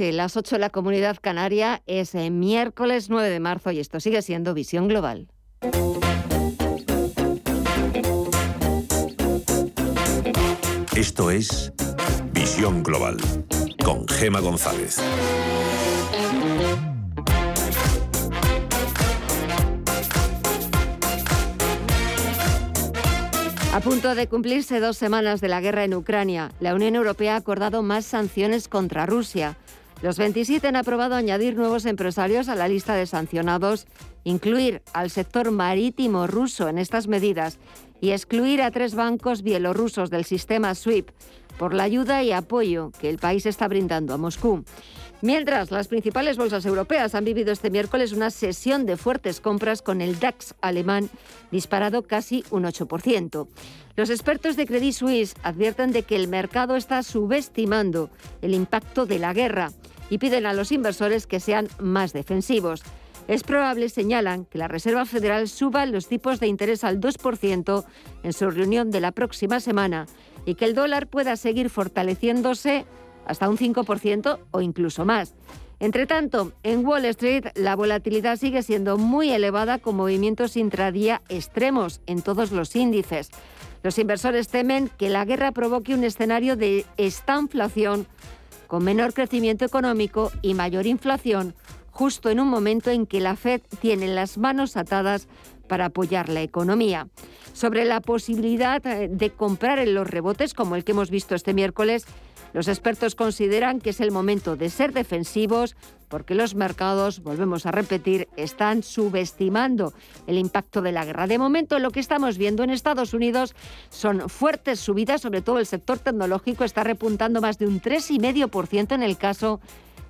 Las 8 de la comunidad canaria es el miércoles 9 de marzo y esto sigue siendo Visión Global. Esto es Visión Global con Gema González. A punto de cumplirse dos semanas de la guerra en Ucrania, la Unión Europea ha acordado más sanciones contra Rusia. Los 27 han aprobado añadir nuevos empresarios a la lista de sancionados, incluir al sector marítimo ruso en estas medidas y excluir a tres bancos bielorrusos del sistema SWIFT por la ayuda y apoyo que el país está brindando a Moscú. Mientras, las principales bolsas europeas han vivido este miércoles una sesión de fuertes compras con el DAX alemán disparado casi un 8%. Los expertos de Credit Suisse advierten de que el mercado está subestimando el impacto de la guerra y piden a los inversores que sean más defensivos. Es probable, señalan, que la Reserva Federal suba los tipos de interés al 2% en su reunión de la próxima semana y que el dólar pueda seguir fortaleciéndose hasta un 5% o incluso más. Entre tanto, en Wall Street la volatilidad sigue siendo muy elevada con movimientos intradía extremos en todos los índices. Los inversores temen que la guerra provoque un escenario de estanflación con menor crecimiento económico y mayor inflación, justo en un momento en que la Fed tiene las manos atadas para apoyar la economía. Sobre la posibilidad eh, de comprar en los rebotes, como el que hemos visto este miércoles, los expertos consideran que es el momento de ser defensivos porque los mercados, volvemos a repetir, están subestimando el impacto de la guerra. De momento, lo que estamos viendo en Estados Unidos son fuertes subidas, sobre todo el sector tecnológico está repuntando más de un 3,5% en el caso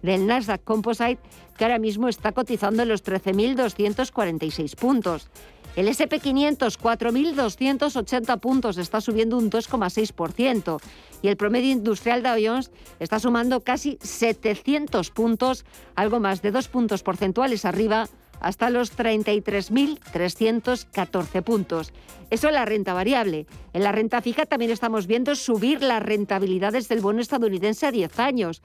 del Nasdaq Composite, que ahora mismo está cotizando en los 13.246 puntos. El SP500, 4.280 puntos, está subiendo un 2,6%. Y el promedio industrial de Jones está sumando casi 700 puntos, algo más de dos puntos porcentuales arriba, hasta los 33.314 puntos. Eso es la renta variable. En la renta fija también estamos viendo subir las rentabilidades del bono estadounidense a 10 años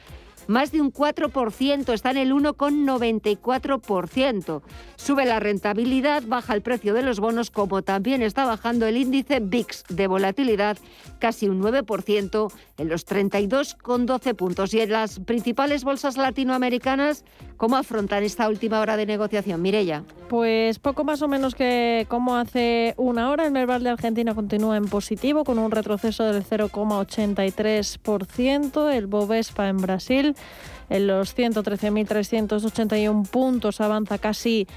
más de un 4%, está en el 1,94%. Sube la rentabilidad, baja el precio de los bonos, como también está bajando el índice VIX de volatilidad, casi un 9% en los 32,12 puntos. Y en las principales bolsas latinoamericanas, ¿cómo afrontan esta última hora de negociación? Mirella. Pues poco más o menos que como hace una hora, el Merval de Argentina continúa en positivo con un retroceso del 0,83%. El Bovespa en Brasil en los 113.381 puntos avanza casi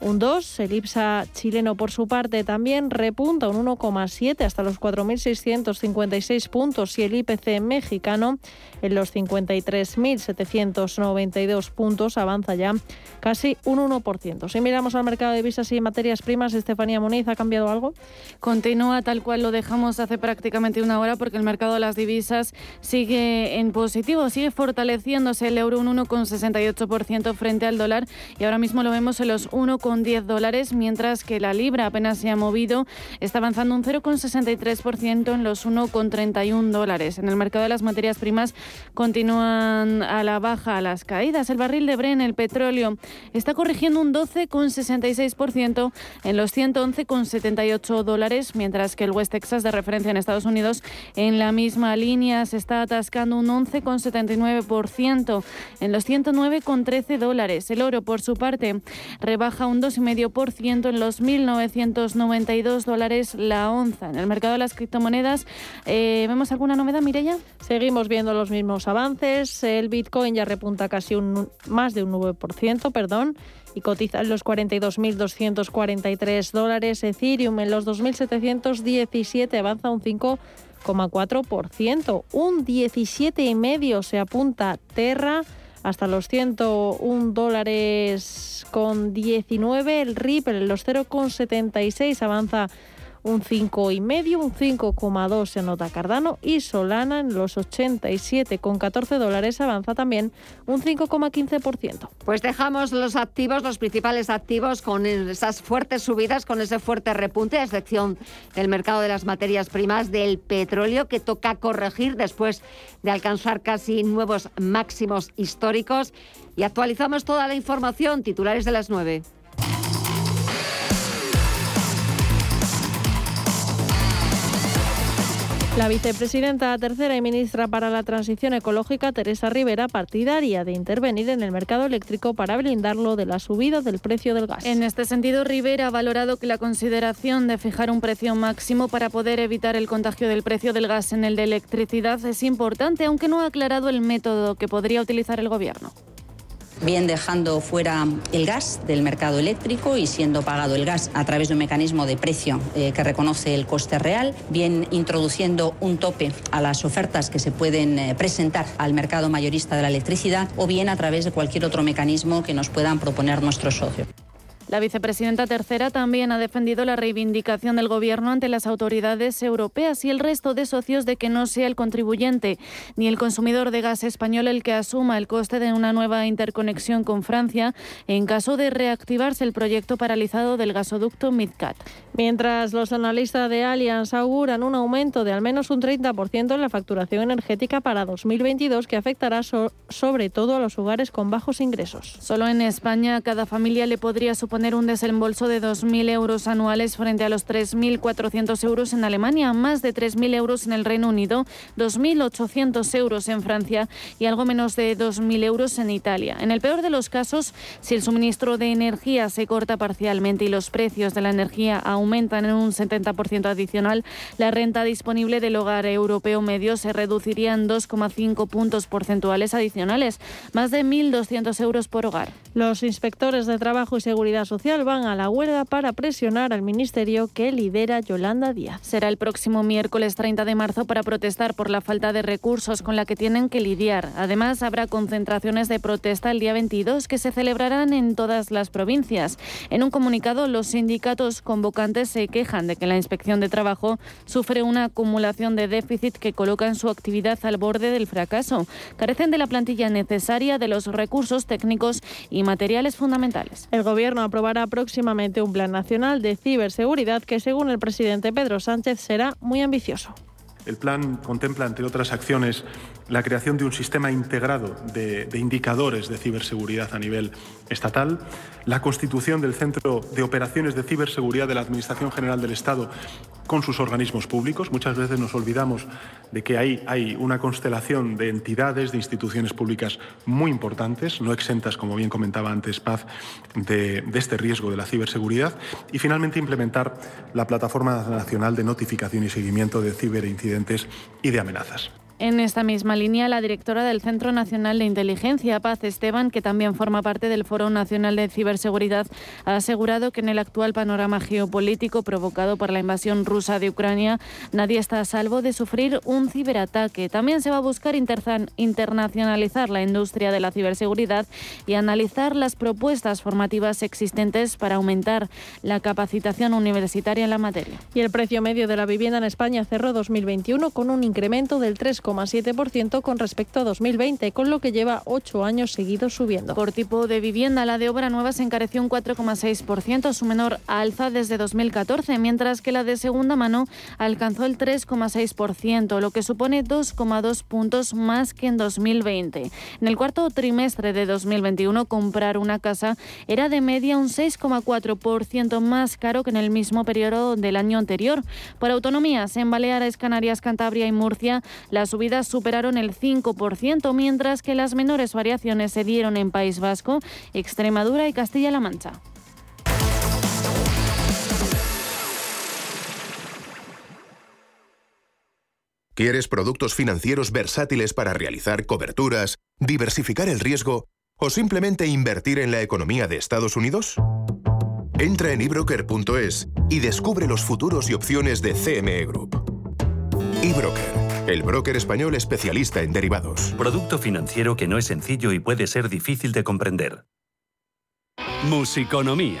un 2. El IPSA chileno, por su parte, también repunta un 1,7 hasta los 4.656 puntos y el IPC mexicano en los 53.792 puntos avanza ya casi un 1%. Si miramos al mercado de divisas y materias primas, Estefanía Muniz, ¿ha cambiado algo? Continúa tal cual lo dejamos hace prácticamente una hora porque el mercado de las divisas sigue en positivo, sigue fortaleciéndose el euro un 1,68% frente al dólar y ahora mismo lo vemos en los 1,68%. 10 dólares, mientras que la libra apenas se ha movido, está avanzando un 0,63% en los 1,31 dólares. En el mercado de las materias primas continúan a la baja las caídas. El barril de Bren, el petróleo, está corrigiendo un 12,66% en los 111,78 dólares, mientras que el West Texas de referencia en Estados Unidos en la misma línea se está atascando un 11,79% en los 109,13 dólares. El oro, por su parte, rebaja un 2,5% en los 1.992 dólares la onza. En el mercado de las criptomonedas, eh, ¿vemos alguna novedad, Mireya? Seguimos viendo los mismos avances. El Bitcoin ya repunta casi un, más de un 9%, perdón y cotiza en los 42.243 dólares. Ethereum en los 2.717 avanza un 5,4%. Un 17,5% se apunta Terra hasta los 101 dólares con 19. El Ripple los 0,76 avanza un 5,5, un 5,2 en nota Cardano y Solana en los 87,14 dólares avanza también un 5,15%. Pues dejamos los activos, los principales activos, con esas fuertes subidas, con ese fuerte repunte, a excepción del mercado de las materias primas, del petróleo, que toca corregir después de alcanzar casi nuevos máximos históricos. Y actualizamos toda la información, titulares de las 9. La vicepresidenta tercera y ministra para la Transición Ecológica, Teresa Rivera, partidaria de intervenir en el mercado eléctrico para blindarlo de la subida del precio del gas. En este sentido, Rivera ha valorado que la consideración de fijar un precio máximo para poder evitar el contagio del precio del gas en el de electricidad es importante, aunque no ha aclarado el método que podría utilizar el Gobierno bien dejando fuera el gas del mercado eléctrico y siendo pagado el gas a través de un mecanismo de precio eh, que reconoce el coste real, bien introduciendo un tope a las ofertas que se pueden eh, presentar al mercado mayorista de la electricidad o bien a través de cualquier otro mecanismo que nos puedan proponer nuestros socios. La vicepresidenta tercera también ha defendido la reivindicación del Gobierno ante las autoridades europeas y el resto de socios de que no sea el contribuyente ni el consumidor de gas español el que asuma el coste de una nueva interconexión con Francia en caso de reactivarse el proyecto paralizado del gasoducto MidCat. Mientras los analistas de Allianz auguran un aumento de al menos un 30% en la facturación energética para 2022 que afectará sobre todo a los hogares con bajos ingresos. Solo en España cada familia le podría suponer poner un desembolso de 2.000 euros anuales frente a los 3.400 euros en Alemania, más de 3.000 euros en el Reino Unido, 2.800 euros en Francia y algo menos de 2.000 euros en Italia. En el peor de los casos, si el suministro de energía se corta parcialmente y los precios de la energía aumentan en un 70% adicional, la renta disponible del hogar europeo medio se reduciría en 2,5 puntos porcentuales adicionales, más de 1.200 euros por hogar. Los inspectores de trabajo y seguridad Social van a la huelga para presionar al ministerio que lidera Yolanda Díaz. Será el próximo miércoles 30 de marzo para protestar por la falta de recursos con la que tienen que lidiar. Además, habrá concentraciones de protesta el día 22 que se celebrarán en todas las provincias. En un comunicado, los sindicatos convocantes se quejan de que la inspección de trabajo sufre una acumulación de déficit que coloca en su actividad al borde del fracaso. Carecen de la plantilla necesaria, de los recursos técnicos y materiales fundamentales. El gobierno ha aprobará próximamente un plan nacional de ciberseguridad que, según el presidente Pedro Sánchez, será muy ambicioso. El plan contempla, entre otras acciones, la creación de un sistema integrado de, indicadores de ciberseguridad a nivel estatal, la constitución del Centro de Operaciones de Ciberseguridad de la Administración General del Estado con sus organismos públicos. Muchas veces nos olvidamos de que ahí hay una constelación de entidades, de instituciones públicas muy importantes, no exentas, como bien comentaba antes Paz, de, de este riesgo de la ciberseguridad. Y finalmente implementar la Plataforma Nacional de Notificación y Seguimiento de Y de Amenazas. En esta misma línea, la directora del Centro Nacional de Inteligencia, Paz Esteban, que también forma parte del Foro Nacional de Ciberseguridad, ha asegurado que en el actual panorama geopolítico provocado por la invasión rusa de Ucrania, nadie está a salvo de sufrir un ciberataque. También se va a buscar internacionalizar la industria de la ciberseguridad y analizar las propuestas formativas existentes para aumentar la capacitación universitaria en la materia. Y el precio medio de la vivienda en España cerró 2021 con un incremento del 3 7% con respecto a 2020, con lo que lleva ocho años seguidos subiendo. Por tipo de vivienda, la de obra nueva se encareció un 4,6%, su menor alza desde 2014, mientras que la de segunda mano alcanzó el 3,6%, lo que supone 2,2 puntos más que en 2020. En el cuarto trimestre de 2021, comprar una casa era de media un 6,4% más caro que en el mismo periodo del año anterior. Por autonomías, en Baleares, Canarias, Cantabria y Murcia, las subidas superaron el 5%, mientras que las menores variaciones se dieron en País Vasco, Extremadura y Castilla-La Mancha. ¿Quieres productos financieros versátiles para realizar coberturas, diversificar el riesgo o simplemente invertir en la economía de Estados Unidos? Entra en ebroker.es y descubre los futuros y opciones de CME Group. eBroker el broker español especialista en derivados. Producto financiero que no es sencillo y puede ser difícil de comprender. Musiconomía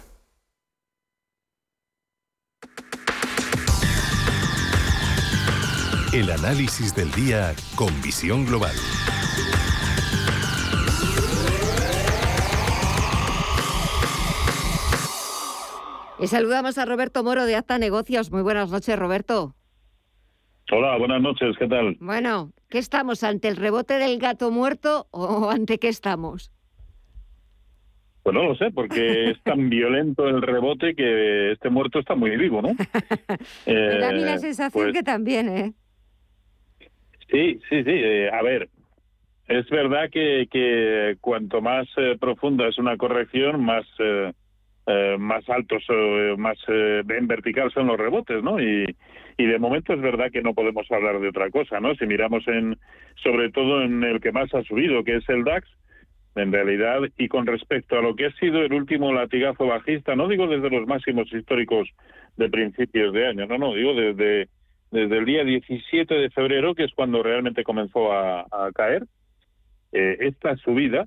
El análisis del día con visión global. Y saludamos a Roberto Moro de Acta Negocios. Muy buenas noches, Roberto. Hola, buenas noches, ¿qué tal? Bueno, ¿qué estamos? ¿Ante el rebote del gato muerto o ante qué estamos? Pues no lo sé, porque es tan violento el rebote que este muerto está muy vivo, ¿no? Me da a mí la sensación pues que también, ¿eh? Sí, sí, sí. Eh, a ver, es verdad que, que cuanto más eh, profunda es una corrección, más eh, más altos, más en vertical son los rebotes, ¿no? Y, y de momento es verdad que no podemos hablar de otra cosa, ¿no? Si miramos en, sobre todo en el que más ha subido, que es el DAX, en realidad, y con respecto a lo que ha sido el último latigazo bajista, no digo desde los máximos históricos de principios de año, no, no, digo desde desde el día 17 de febrero, que es cuando realmente comenzó a, caer. Eh, esta subida,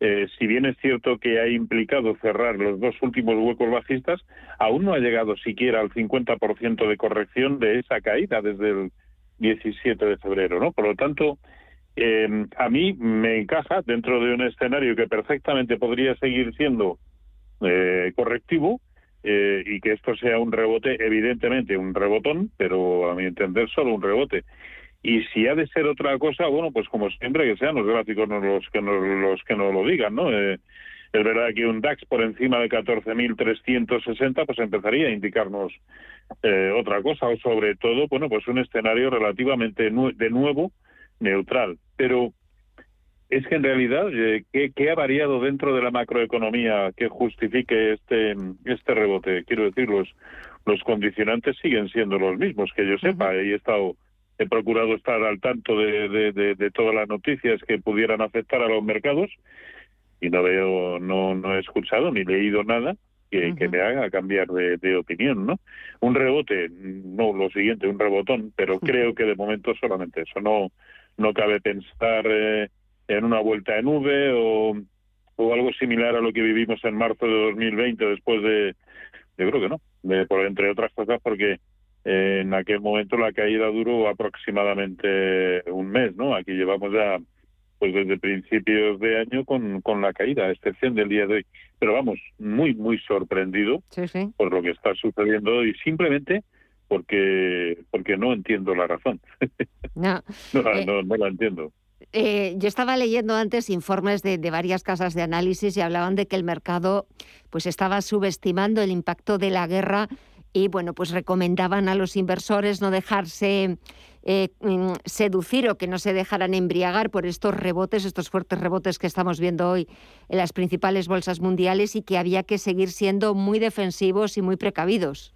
eh, si bien es cierto que ha implicado cerrar los dos últimos huecos bajistas, aún no ha llegado siquiera al 50% de corrección de esa caída desde el 17 de febrero, ¿no? Por lo tanto, eh, a mí me encaja dentro de un escenario que perfectamente podría seguir siendo correctivo, eh, y que esto sea un rebote, evidentemente un rebotón, pero a mi entender solo un rebote. Y si ha de ser otra cosa, bueno, pues como siempre que sean los gráficos los que nos, los que nos lo digan, ¿no? Eh, es verdad que un DAX por encima de 14.360 pues empezaría a indicarnos eh, otra cosa o sobre todo, bueno, pues un escenario relativamente de nuevo neutral. Pero es que en realidad, eh, ¿qué, ha variado dentro de la macroeconomía que justifique este, este rebote? Quiero decir, los, los condicionantes siguen siendo los mismos, que yo sepa, y he estado he procurado estar al tanto de, de, todas las noticias que pudieran afectar a los mercados y no veo, no, no he escuchado ni leído nada que, que me haga cambiar de, opinión, ¿no? Un rebote, no lo siguiente, un rebotón, pero creo que de momento solamente eso. No, no cabe pensar eh, en una vuelta en V o, o algo similar a lo que vivimos en marzo de 2020 después de, yo creo que no, de, por entre otras cosas porque eh, en aquel momento la caída duró aproximadamente un mes, ¿no? Aquí llevamos ya pues desde principios de año con, con la caída, a excepción del día de hoy. Pero vamos, muy, muy sorprendido por lo que está sucediendo y simplemente porque porque no entiendo la razón. no, eh, no, no la entiendo. Eh, yo estaba leyendo antes informes de, varias casas de análisis y hablaban de que el mercado pues estaba subestimando el impacto de la guerra y bueno pues recomendaban a los inversores no dejarse eh, mm, seducir o que no se dejaran embriagar por estos rebotes, estos fuertes rebotes que estamos viendo hoy en las principales bolsas mundiales y que había que seguir siendo muy defensivos y muy precavidos.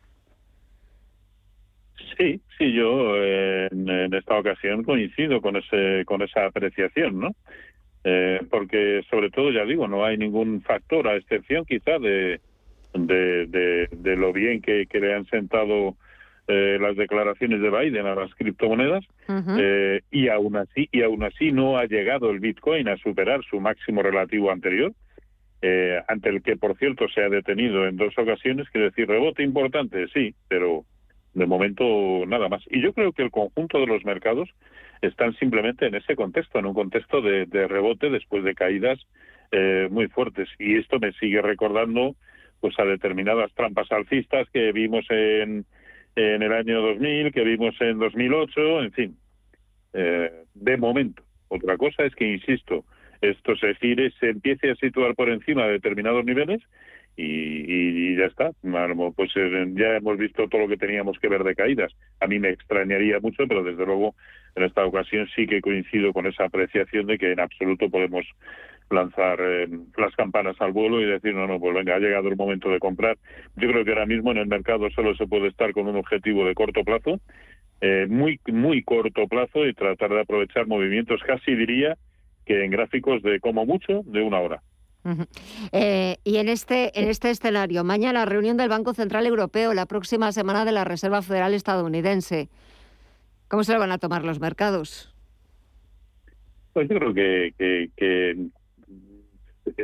Sí, sí, yo eh, en, esta ocasión coincido con ese con esa apreciación, ¿no? Eh, porque sobre todo ya digo no hay ningún factor a excepción quizá de de, de, lo bien que, que, le han sentado eh, las declaraciones de Biden a las criptomonedas y aún así y aún así no ha llegado el Bitcoin a superar su máximo relativo anterior ante el que por cierto se ha detenido en dos ocasiones quiere decir rebote importante sí pero de momento nada más. Y yo creo que el conjunto de los mercados están simplemente en ese contexto, en un contexto de, rebote después de caídas eh, muy fuertes. Y esto me sigue recordando pues a determinadas trampas alcistas que vimos en, en el año 2000, que vimos en 2008, en fin. Eh, de momento. Otra cosa es que, insisto, esto se se empiece a situar por encima de determinados niveles y, ya está. Pues eh, ya hemos visto todo lo que teníamos que ver de caídas. A mí me extrañaría mucho, pero desde luego en esta ocasión sí que coincido con esa apreciación de que en absoluto podemos lanzar eh, las campanas al vuelo y decir, no, no, pues venga, ha llegado el momento de comprar. Yo creo que ahora mismo en el mercado solo se puede estar con un objetivo de corto plazo, eh, muy, muy corto plazo y tratar de aprovechar movimientos, casi diría que en gráficos de como mucho de una hora. Eh, y en este, en este escenario, mañana reunión del Banco Central Europeo, la próxima semana de la Reserva Federal Estadounidense. ¿Cómo se lo van a tomar los mercados? Pues yo creo que, que,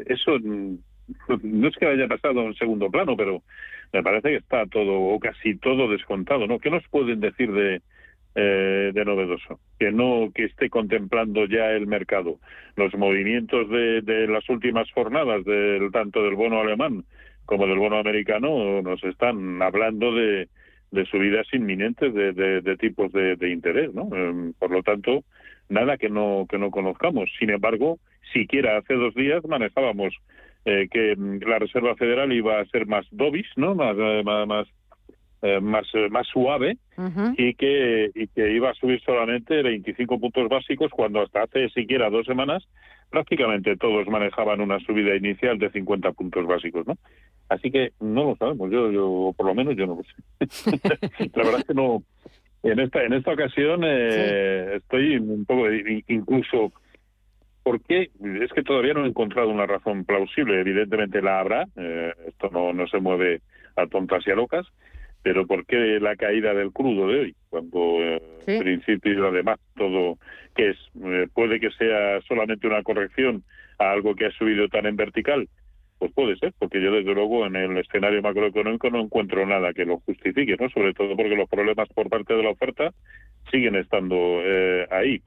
eso no es que haya pasado en segundo plano, pero me parece que está todo o casi todo descontado, ¿no? ¿Qué nos pueden decir de, eh, de novedoso? Que no que esté contemplando ya el mercado los movimientos de, de las últimas jornadas del tanto del bono alemán como del bono americano nos están hablando de, de subidas inminentes de, de, tipos de, interés, ¿no? Em, por lo tanto, nada que no que no conozcamos. Sin embargo, siquiera hace dos días manejábamos eh, que mm, la Reserva Federal iba a ser más dovish, ¿no? Más eh, más eh, más, más suave y que y que iba a subir solamente 25 puntos básicos cuando hasta hace siquiera dos semanas prácticamente todos manejaban una subida inicial de 50 puntos básicos, ¿no? Así que no lo sabemos, yo, yo por lo menos yo no lo sé. la verdad es que no. En esta en esta ocasión eh, estoy un poco incluso porque es que todavía no he encontrado una razón plausible. Evidentemente la habrá. Eh, esto no no se mueve a tontas y a locas. Pero ¿por qué la caída del crudo de hoy? Cuando eh, en principio además todo que es eh, puede que sea solamente una corrección a algo que ha subido tan en vertical pues puede ser, porque yo desde luego en el escenario macroeconómico no encuentro nada que lo justifique, ¿no? Sobre todo porque los problemas por parte de la oferta siguen estando eh, ahí.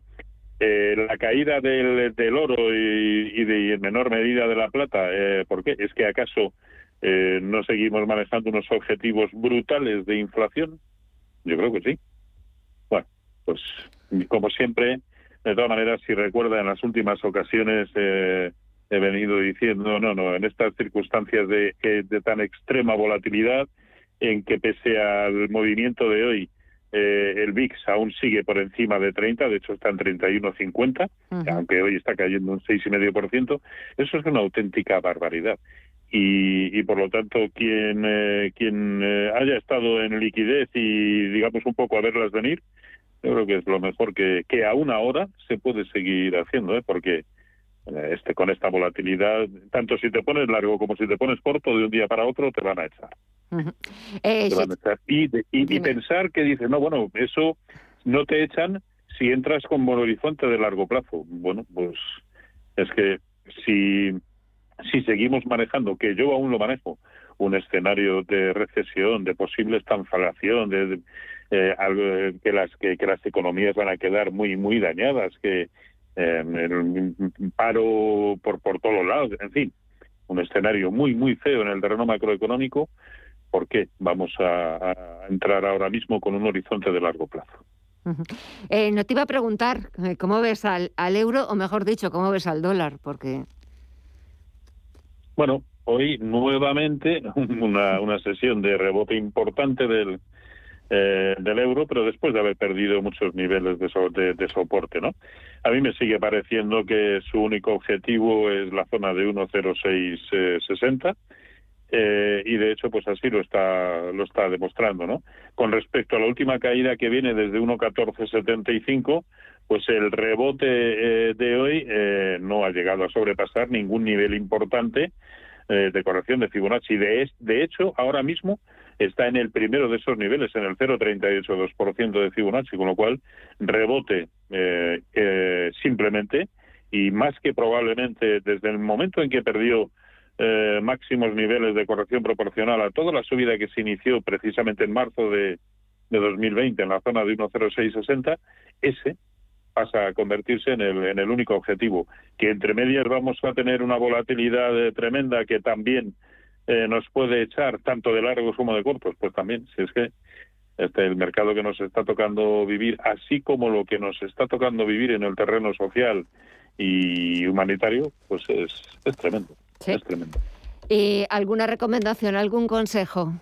Eh, la caída del, del oro y, y, de, en menor medida de la plata, eh, ¿por qué? ¿Es que acaso eh, no seguimos manejando unos objetivos brutales de inflación? Yo creo que sí. Bueno, pues como siempre, de todas maneras, si recuerda en las últimas ocasiones eh, he venido diciendo, no, no, en estas circunstancias de, de tan extrema volatilidad, en que pese al movimiento de hoy, eh, el VIX aún sigue por encima de 30, de hecho está en 31,50, aunque hoy está cayendo un 6,5%, eso es una auténtica barbaridad. Y, y por lo tanto, quien, eh, quien eh, haya estado en liquidez y, digamos, un poco a verlas venir, yo creo que es lo mejor que, que aún ahora se puede seguir haciendo, ¿eh? porque eh, este, con esta volatilidad, tanto si te pones largo como si te pones corto, de un día para otro te van a echar. Eh, y, y, pensar que dice, no, bueno, eso no te echan si entras con buen horizonte de largo plazo. Bueno, pues es que si, si seguimos manejando, que yo aún lo manejo, un escenario de recesión, de posible estanflación, de, eh, que las que, las economías van a quedar muy muy dañadas, que eh, paro por, por todos lados, en fin, un escenario muy, muy feo en el terreno macroeconómico. ¿Por qué vamos a, entrar ahora mismo con un horizonte de largo plazo? Eh, no te iba a preguntar eh, cómo ves al, al euro, o mejor dicho, cómo ves al dólar, porque... Bueno, hoy nuevamente una, una sesión de rebote importante del, eh, del euro, pero después de haber perdido muchos niveles de, de, soporte, ¿no? A mí me sigue pareciendo que su único objetivo es la zona de 1.0660 eh, y de hecho, pues así lo está lo está demostrando, ¿no? Con respecto a la última caída que viene desde 1.1475, pues el rebote eh, de hoy eh, no ha llegado a sobrepasar ningún nivel importante de corrección de Fibonacci. De, de hecho, ahora mismo está en el primero de esos niveles, en el 0,382% de Fibonacci, con lo cual rebote eh, eh, simplemente y más que probablemente desde el momento en que perdió eh, máximos niveles de corrección proporcional a toda la subida que se inició precisamente en marzo de, de 2020 en la zona de 1,0660, ese pasa a convertirse en el, en el único objetivo. Que entre medias vamos a tener una volatilidad tremenda que también eh, nos puede echar tanto de largos como de cortos, pues también, si es que este el mercado que nos está tocando vivir, así como lo que nos está tocando vivir en el terreno social y humanitario, pues es, es tremendo. Es tremendo. ¿Y alguna recomendación, algún consejo?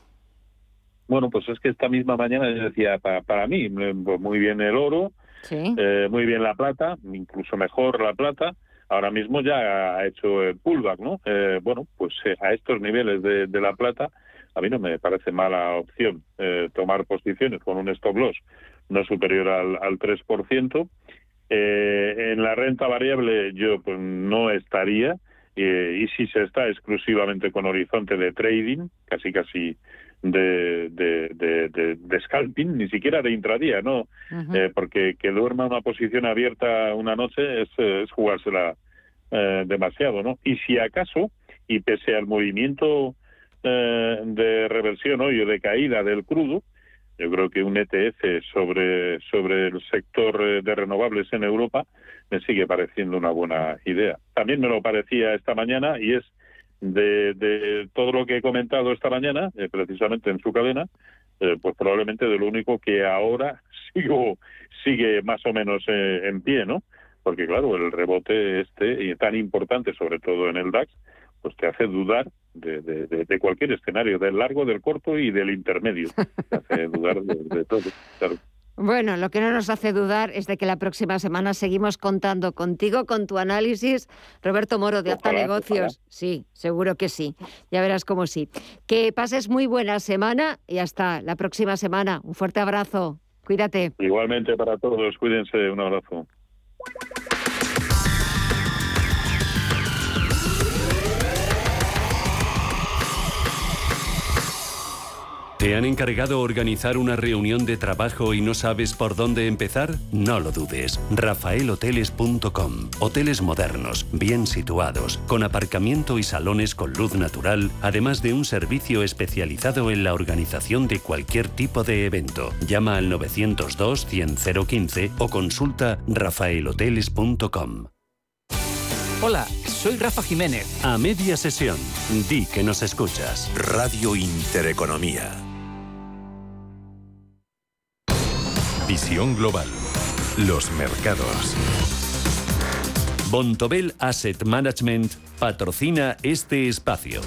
Bueno, pues es que esta misma mañana yo decía, para, para mí, pues muy bien el oro, eh, muy bien la plata, incluso mejor la plata, ahora mismo ya ha hecho el pullback, ¿no? Eh, bueno, pues eh, a estos niveles de, la plata, a mí no me parece mala opción eh, tomar posiciones con un stop loss no superior al, al 3%. en la renta variable yo pues no estaría, y si se está exclusivamente con horizonte de trading, casi casi de, de, de, scalping, ni siquiera de intradía, ¿no? Eh, porque que duerma una posición abierta una noche es, es jugársela eh, demasiado, ¿no? Y si acaso, y pese al movimiento eh, de reversión hoy o de caída del crudo, yo creo que un ETF sobre, sobre el sector de renovables en Europa me sigue pareciendo una buena idea. También me lo parecía esta mañana y es de, todo lo que he comentado esta mañana, eh, precisamente en su cadena, eh, pues probablemente de lo único que ahora sigo sigue más o menos eh, en pie, ¿no? Porque claro, el rebote este tan importante, sobre todo en el DAX, pues te hace dudar de, de, cualquier escenario, del largo, del corto y del intermedio. Te hace dudar de, todo. Bueno, lo que no nos hace dudar es de que la próxima semana seguimos contando contigo, con tu análisis. Roberto Moro, de Alta Negocios. Sí, seguro que sí. Ya verás cómo sí. Que pases muy buena semana y hasta la próxima semana. Un fuerte abrazo. Cuídate. Igualmente para todos. Cuídense. Un abrazo. ¿Te han encargado organizar una reunión de trabajo y no sabes por dónde empezar? No lo dudes. rafaelhoteles.com. Hoteles modernos, bien situados, con aparcamiento y salones con luz natural, además de un servicio especializado en la organización de cualquier tipo de evento. Llama al 902 100 015 o consulta rafaelhoteles.com. Hola, soy Rafa Jiménez. A media sesión, di que nos escuchas. Radio Intereconomía. Visión global. Los mercados. Bontobel Asset Management patrocina este espacio.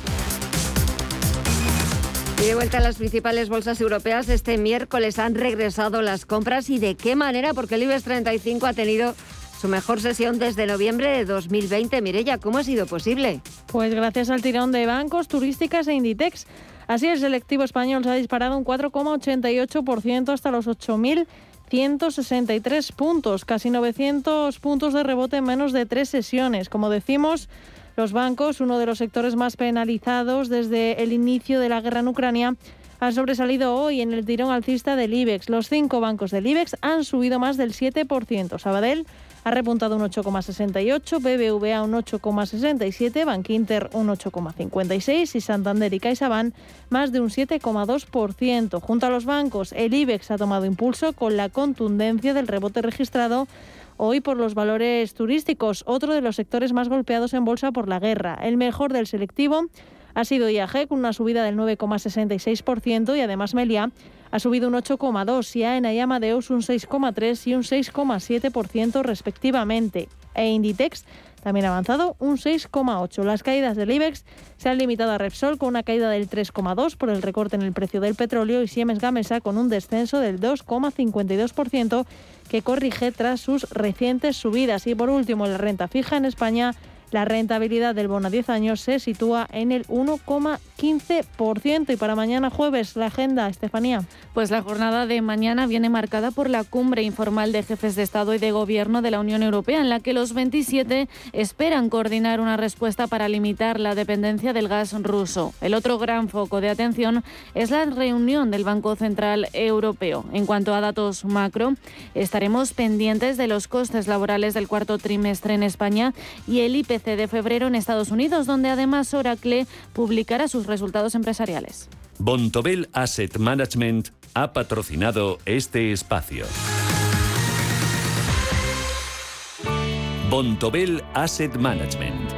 Y de vuelta a las principales bolsas europeas, este miércoles han regresado las compras y de qué manera, porque el IBEX 35 ha tenido su mejor sesión desde noviembre de 2020. Mirella, ¿cómo ha sido posible? Pues gracias al tirón de bancos, turísticas e Inditex. Así el selectivo español se ha disparado un 4,88% hasta los 8.000 163 puntos, casi 900 puntos de rebote en menos de tres sesiones. Como decimos, los bancos, uno de los sectores más penalizados desde el inicio de la guerra en Ucrania, han sobresalido hoy en el tirón alcista del IBEX. Los cinco bancos del IBEX han subido más del 7%. Sabadell ha repuntado un 8,68, BBVA un 8,67, Bankinter un 8,56 y Santander y CaixaBank más de un 7,2%. Junto a los bancos, el IBEX ha tomado impulso con la contundencia del rebote registrado hoy por los valores turísticos, otro de los sectores más golpeados en bolsa por la guerra. El mejor del selectivo ha sido IAG con una subida del 9,66% y además Melia ha subido un 8,2% y AENA y Amadeus un 6,3% y un 6,7% respectivamente. E Inditex también ha avanzado un 6,8%. Las caídas del IBEX se han limitado a Repsol con una caída del 3,2% por el recorte en el precio del petróleo y Siemens Gamesa con un descenso del 2,52% que corrige tras sus recientes subidas. Y por último, la renta fija en España la rentabilidad del bono a 10 años se sitúa en el 1,15%. Y para mañana jueves, la agenda, Estefanía. Pues la jornada de mañana viene marcada por la cumbre informal de jefes de Estado y de Gobierno de la Unión Europea, en la que los 27 esperan coordinar una respuesta para limitar la dependencia del gas ruso. El otro gran foco de atención es la reunión del Banco Central Europeo. En cuanto a datos macro, estaremos pendientes de los costes laborales del cuarto trimestre en España y el IPC de febrero en Estados Unidos, donde además Oracle publicará sus resultados empresariales. Bontobel Asset Management ha patrocinado este espacio. Bontobel Asset Management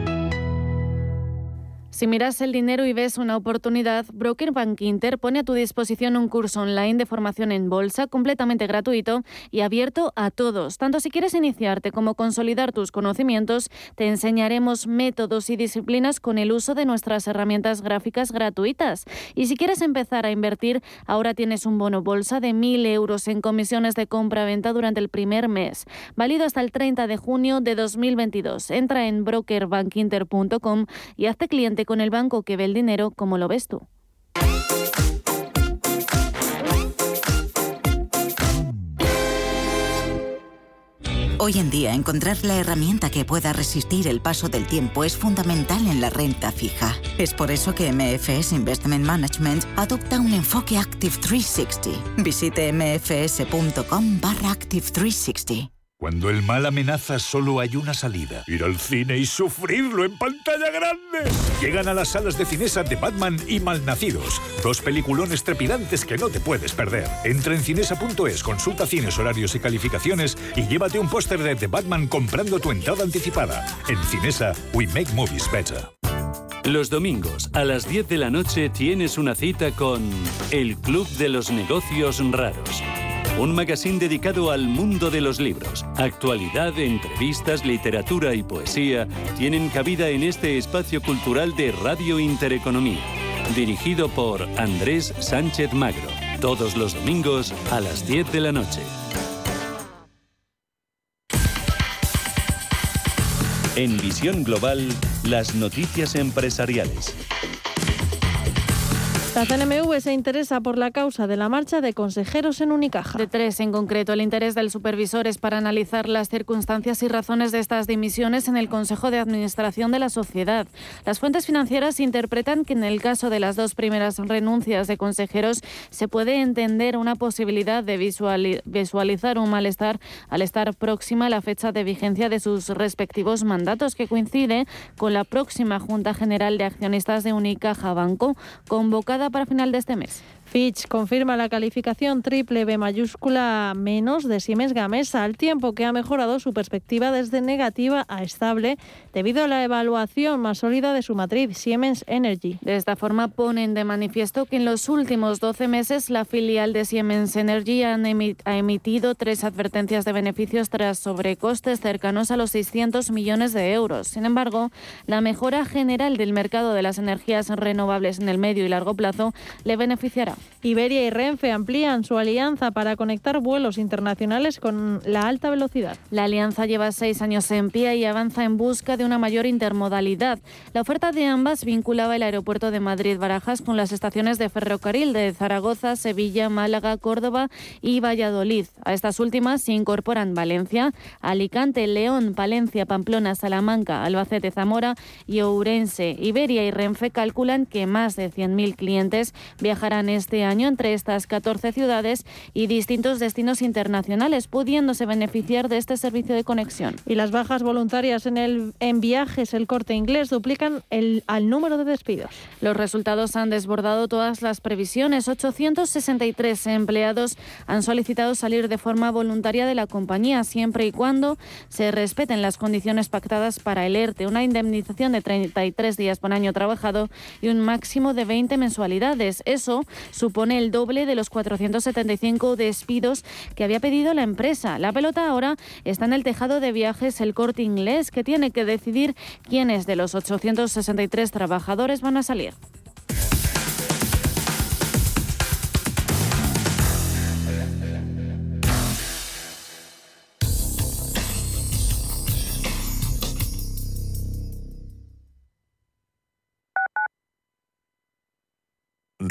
Si miras el dinero y ves una oportunidad, Broker Bank Inter pone a tu disposición un curso online de formación en bolsa completamente gratuito y abierto a todos. Tanto si quieres iniciarte como consolidar tus conocimientos, te enseñaremos métodos y disciplinas con el uso de nuestras herramientas gráficas gratuitas. Y si quieres empezar a invertir, ahora tienes un bono bolsa de 1.000 euros en comisiones de compra-venta durante el primer mes, válido hasta el 30 de junio de 2022. Entra en brokerbankinter.com y hazte cliente con el banco que ve el dinero como lo ves tú. Hoy en día encontrar la herramienta que pueda resistir el paso del tiempo es fundamental en la renta fija. Es por eso que MFS Investment Management adopta un enfoque Active 360. Visite mfs.com barra Active 360. Cuando el mal amenaza solo hay una salida. Ir al cine y sufrirlo en pantalla grande. Llegan a las salas de Cinesa de Batman y Malnacidos. Dos peliculones trepidantes que no te puedes perder. Entra en cinesa.es, consulta cines, horarios y calificaciones y llévate un póster de The Batman comprando tu entrada anticipada. En Cinesa, we make movies better. Los domingos a las 10 de la noche tienes una cita con El Club de los Negocios Raros un magazine dedicado al mundo de los libros. Actualidad, entrevistas, literatura y poesía tienen cabida en este espacio cultural de Radio Intereconomía, dirigido por Andrés Sánchez Magro, todos los domingos a las 10 de la noche. En Visión Global, las noticias empresariales. La CNMV se interesa por la causa de la marcha de consejeros en Unicaja. De tres en concreto, el interés del supervisor es para analizar las circunstancias y razones de estas dimisiones en el Consejo de Administración de la sociedad. Las fuentes financieras interpretan que en el caso de las dos primeras renuncias de consejeros se puede entender una posibilidad de visualizar un malestar al estar próxima la fecha de vigencia de sus respectivos mandatos, que coincide con la próxima Junta General de Accionistas de Unicaja Banco, convocada para final de este mes. Fitch confirma la calificación triple B mayúscula menos de Siemens Gamesa, al tiempo que ha mejorado su perspectiva desde negativa a estable debido a la evaluación más sólida de su matriz, Siemens Energy. De esta forma ponen de manifiesto que en los últimos 12 meses la filial de Siemens Energy ha emitido tres advertencias de beneficios tras sobrecostes cercanos a los 600 millones de euros. Sin embargo, la mejora general del mercado de las energías renovables en el medio y largo plazo le beneficiará. Iberia y Renfe amplían su alianza para conectar vuelos internacionales con la alta velocidad. La alianza lleva seis años en pie y avanza en busca de una mayor intermodalidad. La oferta de ambas vinculaba el aeropuerto de Madrid-Barajas con las estaciones de ferrocarril de Zaragoza, Sevilla, Málaga, Córdoba y Valladolid. A estas últimas se incorporan Valencia, Alicante, León, Palencia, Pamplona, Salamanca, Albacete, Zamora y Ourense. Iberia y Renfe calculan que más de 100.000 clientes viajarán este este año entre estas 14 ciudades y distintos destinos internacionales, pudiéndose beneficiar de este servicio de conexión. Y las bajas voluntarias en, el, en viajes, el corte inglés, duplican el, al número de despidos. Los resultados han desbordado todas las previsiones. 863 empleados han solicitado salir de forma voluntaria de la compañía, siempre y cuando se respeten las condiciones pactadas para el ERTE, una indemnización de 33 días por año trabajado y un máximo de 20 mensualidades. Eso supone el doble de los 475 despidos que había pedido la empresa. La pelota ahora está en el tejado de viajes el corte inglés, que tiene que decidir quiénes de los 863 trabajadores van a salir.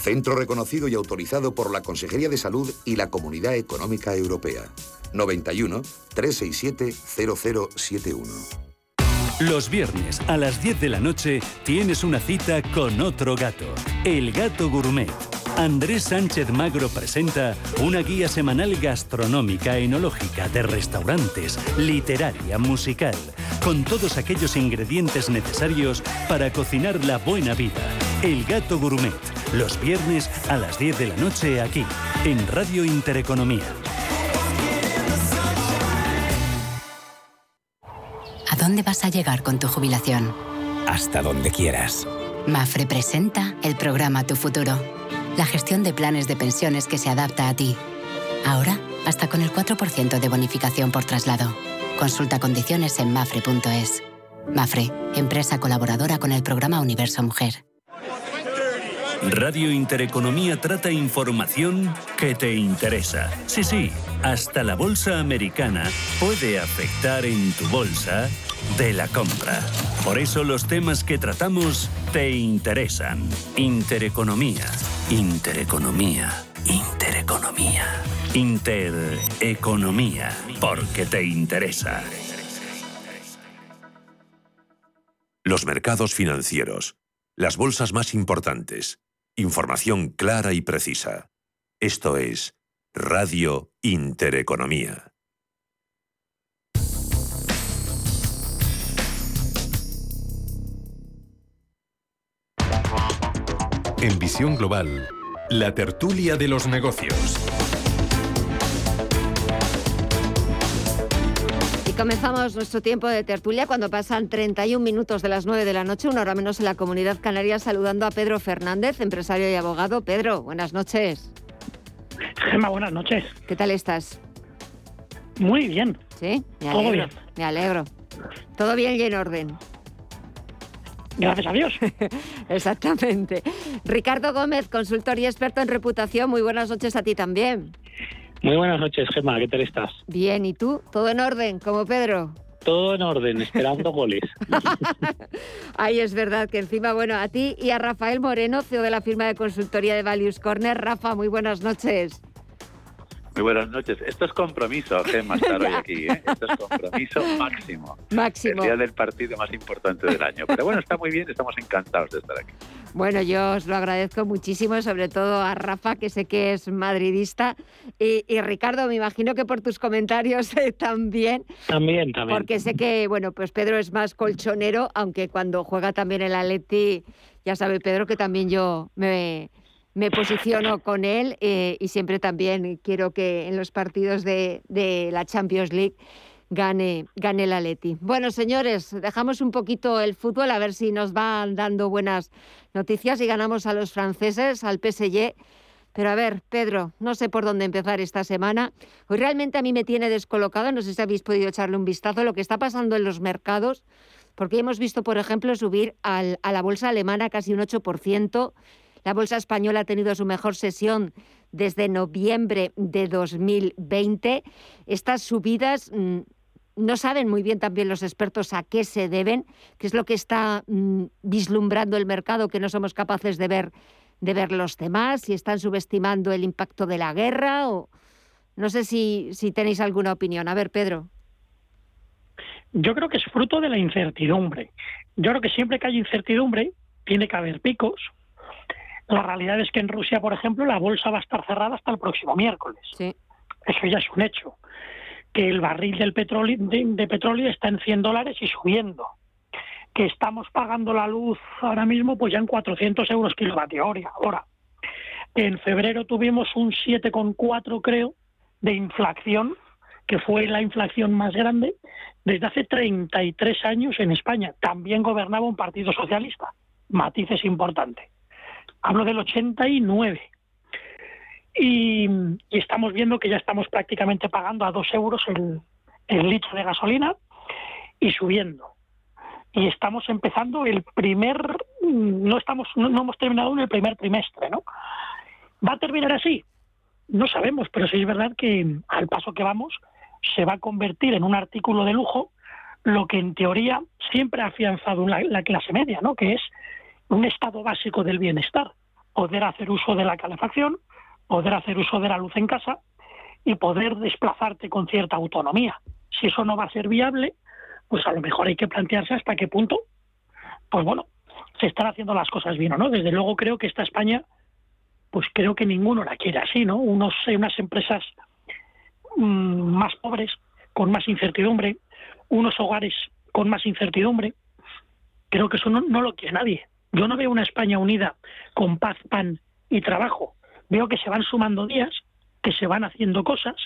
Centro reconocido y autorizado por la Consejería de Salud y la Comunidad Económica Europea. 91 367 0071. Los viernes a las 10 de la noche tienes una cita con otro gato, el gato gourmet Andrés Sánchez Magro presenta una guía semanal gastronómica, enológica, de restaurantes, literaria, musical, con todos aquellos ingredientes necesarios para cocinar la buena vida. El Gato Gourmet, los viernes a las 10 de la noche aquí, en Radio Intereconomía. ¿A dónde vas a llegar con tu jubilación? Hasta donde quieras. Mafre presenta el programa Tu Futuro la gestión de planes de pensiones que se adapta a ti. Ahora, hasta con el 4% de bonificación por traslado. Consulta condiciones en mafre.es. Mafre, empresa colaboradora con el programa Universo Mujer. Radio Intereconomía trata información que te interesa. Sí, sí, hasta la bolsa americana puede afectar en tu bolsa de la compra. Por eso los temas que tratamos te interesan. Intereconomía, intereconomía, intereconomía, intereconomía, porque te interesa. Los mercados financieros, las bolsas más importantes, información clara y precisa. Esto es Radio Intereconomía. En Visión Global, la tertulia de los negocios. Comenzamos nuestro tiempo de tertulia cuando pasan 31 minutos de las 9 de la noche, una hora menos en la comunidad canaria, saludando a Pedro Fernández, empresario y abogado. Pedro, buenas noches. Gemma, buenas noches. ¿Qué tal estás? Muy bien. Sí, me alegro. Todo bien. Me alegro. Todo bien y en orden. Gracias a Dios. Exactamente. Ricardo Gómez, consultor y experto en reputación. Muy buenas noches a ti también. Muy buenas noches, Gemma. ¿Qué tal estás? Bien, ¿y tú? ¿Todo en orden, como Pedro? Todo en orden, esperando goles. Ay, es verdad que encima, bueno, a ti y a Rafael Moreno, CEO de la firma de consultoría de Values Corner. Rafa, muy buenas noches. Muy buenas noches. Esto es compromiso, Gemma, estar hoy aquí. ¿eh? Esto es compromiso máximo. Máximo. El día del partido más importante del año. Pero bueno, está muy bien, estamos encantados de estar aquí. Bueno, yo os lo agradezco muchísimo, sobre todo a Rafa, que sé que es madridista, y, y Ricardo, me imagino que por tus comentarios eh, también. También, también. Porque sé que, bueno, pues Pedro es más colchonero, aunque cuando juega también el Atleti, ya sabe Pedro que también yo me, me posiciono con él eh, y siempre también quiero que en los partidos de, de la Champions League gane, gane el Atleti. Bueno, señores, dejamos un poquito el fútbol a ver si nos van dando buenas noticias y ganamos a los franceses, al PSG. Pero a ver, Pedro, no sé por dónde empezar esta semana. Hoy realmente a mí me tiene descolocado, no sé si habéis podido echarle un vistazo lo que está pasando en los mercados, porque hemos visto, por ejemplo, subir al, a la bolsa alemana casi un 8%. La bolsa española ha tenido su mejor sesión desde noviembre de 2020. Estas subidas mm, no saben muy bien también los expertos a qué se deben, qué es lo que está mm, vislumbrando el mercado que no somos capaces de ver, de ver los demás, si están subestimando el impacto de la guerra o no sé si, si tenéis alguna opinión. A ver, Pedro. Yo creo que es fruto de la incertidumbre. Yo creo que siempre que hay incertidumbre tiene que haber picos. La realidad es que en Rusia, por ejemplo, la bolsa va a estar cerrada hasta el próximo miércoles. Sí. Eso ya es un hecho. Que el barril del petróleo, de, de petróleo está en 100 dólares y subiendo. Que estamos pagando la luz ahora mismo pues ya en 400 euros kilovatio hora. Que en febrero tuvimos un 7,4 creo de inflación, que fue la inflación más grande desde hace 33 años en España. También gobernaba un partido socialista. Matices importante. Hablo del 89. Y, y, estamos viendo que ya estamos prácticamente pagando a dos euros el, litro de gasolina y subiendo. Y estamos empezando el primer, no estamos, no, hemos terminado aún el primer trimestre, ¿no? ¿Va a terminar así? No sabemos, pero sí es verdad que al paso que vamos se va a convertir en un artículo de lujo lo que en teoría siempre ha afianzado la, la clase media, ¿no? Que es un estado básico del bienestar, poder hacer uso de la calefacción, poder hacer uso de la luz en casa y poder desplazarte con cierta autonomía. Si eso no va a ser viable, pues a lo mejor hay que plantearse hasta qué punto, pues bueno, se están haciendo las cosas bien o no. Desde luego creo que esta España pues creo que ninguno la quiere así, ¿no? Unos, unas empresas mm, más pobres, con más incertidumbre, unos hogares con más incertidumbre. Creo que eso no lo quiere nadie. Yo no veo una España unida con paz, pan y trabajo. Veo que se van sumando días, que se van haciendo cosas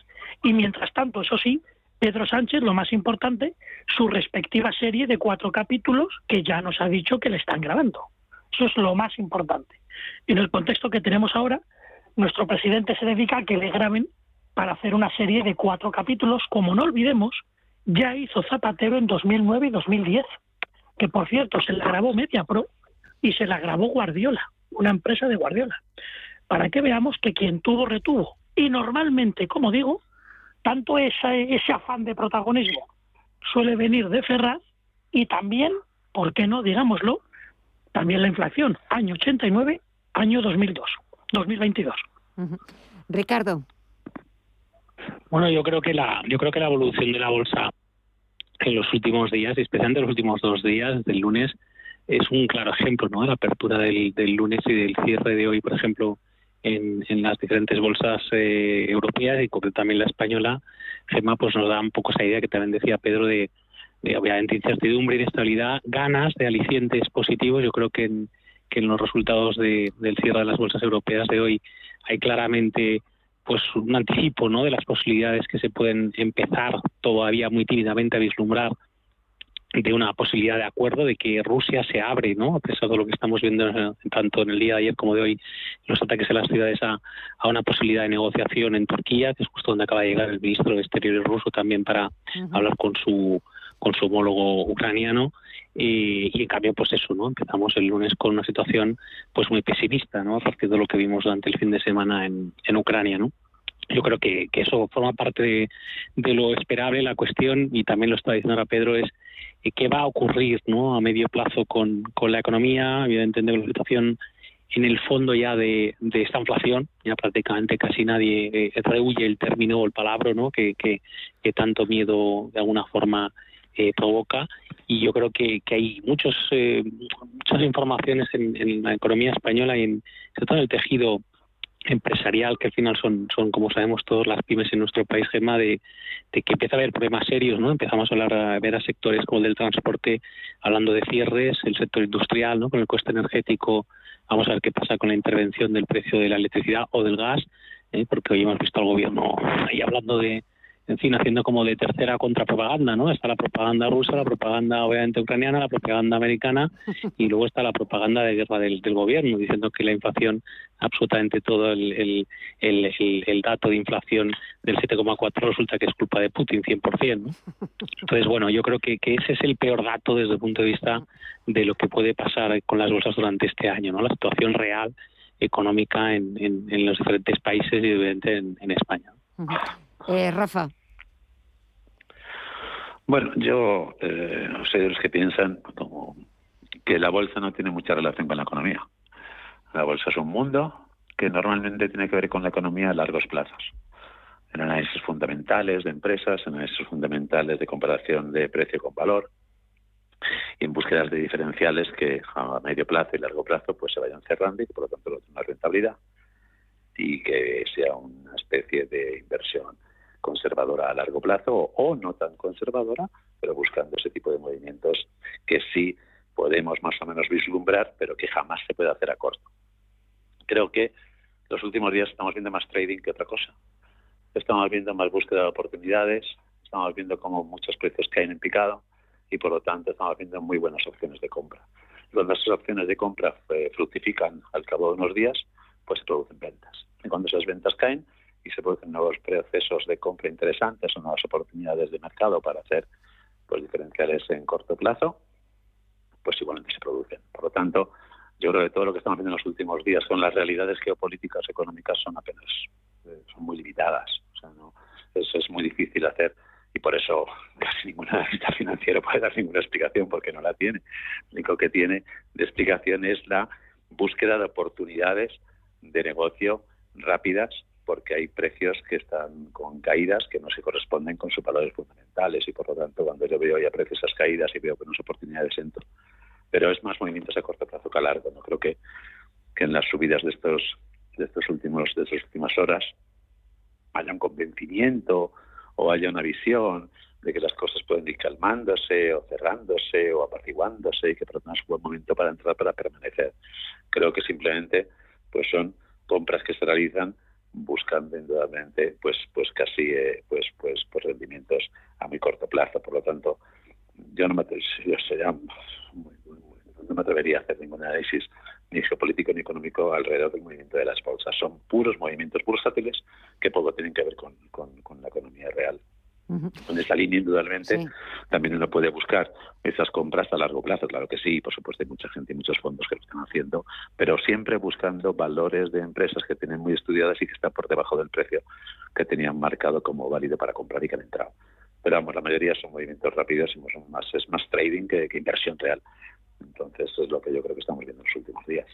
y mientras tanto, eso sí, Pedro Sánchez, lo más importante, su respectiva serie de cuatro capítulos que ya nos ha dicho que le están grabando. Eso es lo más importante. En el contexto que tenemos ahora, nuestro presidente se dedica a que le graben para hacer una serie de cuatro capítulos, como no olvidemos, ya hizo Zapatero en 2009 y 2010, que por cierto se la grabó Media Pro y se la grabó Guardiola, una empresa de Guardiola, para que veamos que quien tuvo retuvo. Y normalmente, como digo, tanto ese, ese afán de protagonismo suele venir de Ferraz y también, ¿por qué no? Digámoslo, también la inflación, año 89, año 2002, 2022. Ricardo. Bueno, yo creo que la yo creo que la evolución de la bolsa en los últimos días, especialmente en los últimos dos días del lunes, es un claro ejemplo, ¿no? La apertura del, lunes y del cierre de hoy, por ejemplo, en, las diferentes bolsas eh, europeas y también la española, Gema, pues nos da un poco esa idea que también decía Pedro de, obviamente incertidumbre, inestabilidad, ganas de alicientes positivos. Yo creo que en, que en los resultados del cierre de las bolsas europeas de hoy hay claramente pues un anticipo ¿no? de las posibilidades que se pueden empezar todavía muy tímidamente a vislumbrar de una posibilidad de acuerdo de que Rusia se abre, ¿no? A pesar de lo que estamos viendo eh, tanto en el día de ayer como de hoy, los ataques a las ciudades, a, una posibilidad de negociación en Turquía, que es justo donde acaba de llegar el ministro de Exteriores ruso también para hablar con su con su homólogo ucraniano. Y, en cambio pues eso no empezamos el lunes con una situación pues muy pesimista no a partir de lo que vimos durante el fin de semana en, en Ucrania no yo creo que, que eso forma parte de, de, lo esperable. La cuestión y también lo está diciendo ahora Pedro es qué va a ocurrir ¿no? a medio plazo con, con la economía, evidentemente la situación en el fondo ya de, de, esta inflación, ya prácticamente casi nadie eh, rehuye el término o el palabra ¿no? que, que, tanto miedo de alguna forma eh, provoca y yo creo que, que hay muchos eh, muchas informaciones en, en, la economía española y en, todo en el tejido empresarial, que al final son, son como sabemos todos las pymes en nuestro país, Gema, de, de que empieza a haber problemas serios, ¿no? Empezamos a hablar a ver a sectores como el del transporte, hablando de cierres, el sector industrial, ¿no? Con el coste energético, vamos a ver qué pasa con la intervención del precio de la electricidad o del gas, ¿eh? porque hoy hemos visto al gobierno ahí hablando de, en fin, haciendo como de tercera contrapropaganda, ¿no? Está la propaganda rusa, la propaganda obviamente ucraniana, la propaganda americana y luego está la propaganda de guerra del, gobierno, diciendo que la inflación, absolutamente todo el, el, dato de inflación del 7,4 resulta que es culpa de Putin 100%, ¿no? Entonces, bueno, yo creo que, que ese es el peor dato desde el punto de vista de lo que puede pasar con las bolsas durante este año, ¿no? La situación real económica en, en, los diferentes países y en, en España. Eh, Rafa. Bueno, yo eh, soy de los que piensan como que la bolsa no tiene mucha relación con la economía. La bolsa es un mundo que normalmente tiene que ver con la economía a largos plazos. En análisis fundamentales de empresas, en análisis fundamentales de comparación de precio con valor y en búsquedas de diferenciales que a medio plazo y largo plazo pues se vayan cerrando y por lo tanto no tenga rentabilidad y que sea una especie de inversión conservadora a largo plazo o, no tan conservadora, pero buscando ese tipo de movimientos que sí podemos más o menos vislumbrar, pero que jamás se puede hacer a corto. Creo que los últimos días estamos viendo más trading que otra cosa. Estamos viendo más búsqueda de oportunidades, estamos viendo cómo muchos precios caen en picado y por lo tanto estamos viendo muy buenas opciones de compra. Cuando esas opciones de compra fructifican al cabo de unos días, pues se producen ventas. Y cuando esas ventas caen, y se producen nuevos procesos de compra interesantes o nuevas oportunidades de mercado para hacer pues diferenciales en corto plazo, pues igualmente se producen. Por lo tanto, yo creo que todo lo que estamos viendo en los últimos días con las realidades geopolíticas económicas son apenas eh, son muy limitadas. O sea, no, es, es muy difícil hacer y por eso casi ninguna analista financiero puede dar ninguna explicación porque no la tiene. Lo único que tiene de explicación es la búsqueda de oportunidades de negocio rápidas porque hay precios que están con caídas que no se corresponden con sus valores fundamentales y por lo tanto cuando yo veo ya precios esas caídas y veo buenas oportunidades entro. Pero es más movimientos a corto plazo que a largo. No creo que, que en las subidas de estos de estos últimos de estas últimas horas haya un convencimiento o haya una visión de que las cosas pueden ir calmándose o cerrándose o apaciguándose y que por lo es un buen momento para entrar para permanecer. Creo que simplemente pues son compras que se realizan buscando indudablemente pues pues casi eh, pues pues pues rendimientos a muy corto plazo. Por lo tanto yo no me yo no me atrevería a hacer ningún análisis ni geopolítico ni económico alrededor del movimiento de las bolsas. Son puros movimientos bursátiles que poco tienen que ver con, con la economía real en esa línea, indudablemente, también uno puede buscar esas compras a largo plazo, claro que sí, por supuesto hay mucha gente y muchos fondos que lo están haciendo, pero siempre buscando valores de empresas que tienen muy estudiadas y que están por debajo del precio que tenían marcado como válido para comprar y que han entrado. Pero vamos, la mayoría son movimientos rápidos y son más, es más trading que, inversión real. Entonces, eso es lo que yo creo que estamos viendo en los últimos días.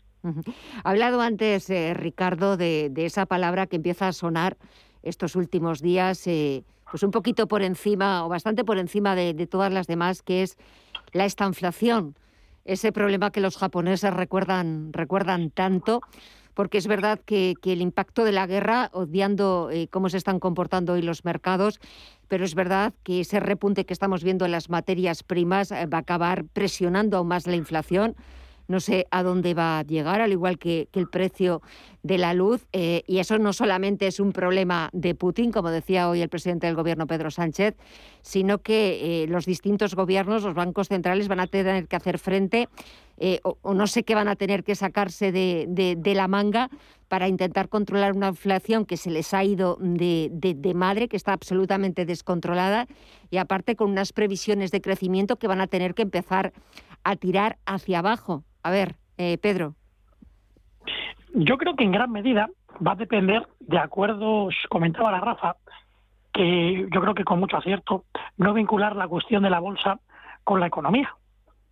Ha hablado antes, eh, Ricardo, de, esa palabra que empieza a sonar estos últimos días. Eh, pues un poquito por encima o bastante por encima de, todas las demás, que es la estanflación, ese problema que los japoneses recuerdan, recuerdan tanto, porque es verdad que, el impacto de la guerra, odiando eh, cómo se están comportando hoy los mercados, pero es verdad que ese repunte que estamos viendo en las materias primas eh, va a acabar presionando aún más la inflación no sé a dónde va a llegar, al igual que, el precio de la luz. Eh, y eso no solamente es un problema de Putin, como decía hoy el presidente del gobierno Pedro Sánchez, sino que eh, los distintos gobiernos, los bancos centrales, van a tener que hacer frente eh, o, no sé qué van a tener que sacarse de, la manga para intentar controlar una inflación que se les ha ido de, de, madre, que está absolutamente descontrolada y aparte con unas previsiones de crecimiento que van a tener que empezar a tirar hacia abajo. A ver, eh, Pedro. Yo creo que en gran medida va a depender, de acuerdo, comentaba la Rafa, que yo creo que con mucho acierto, no vincular la cuestión de la bolsa con la economía,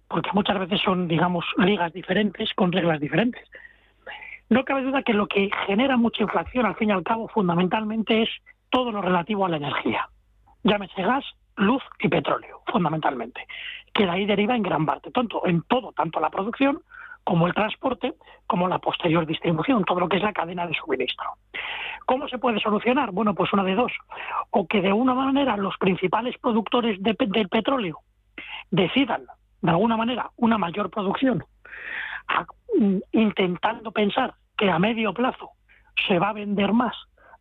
porque muchas veces son, digamos, ligas diferentes con reglas diferentes. No cabe duda que lo que genera mucha inflación, al fin y al cabo, fundamentalmente es todo lo relativo a la energía. Llámese gas, luz y petróleo, fundamentalmente, que de ahí deriva en gran parte, tanto en todo, tanto la producción como el transporte, como la posterior distribución, todo lo que es la cadena de suministro. ¿Cómo se puede solucionar? Bueno, pues una de dos. O que de una manera los principales productores del petróleo decidan, de alguna manera, una mayor producción, intentando pensar que a medio plazo se va a vender más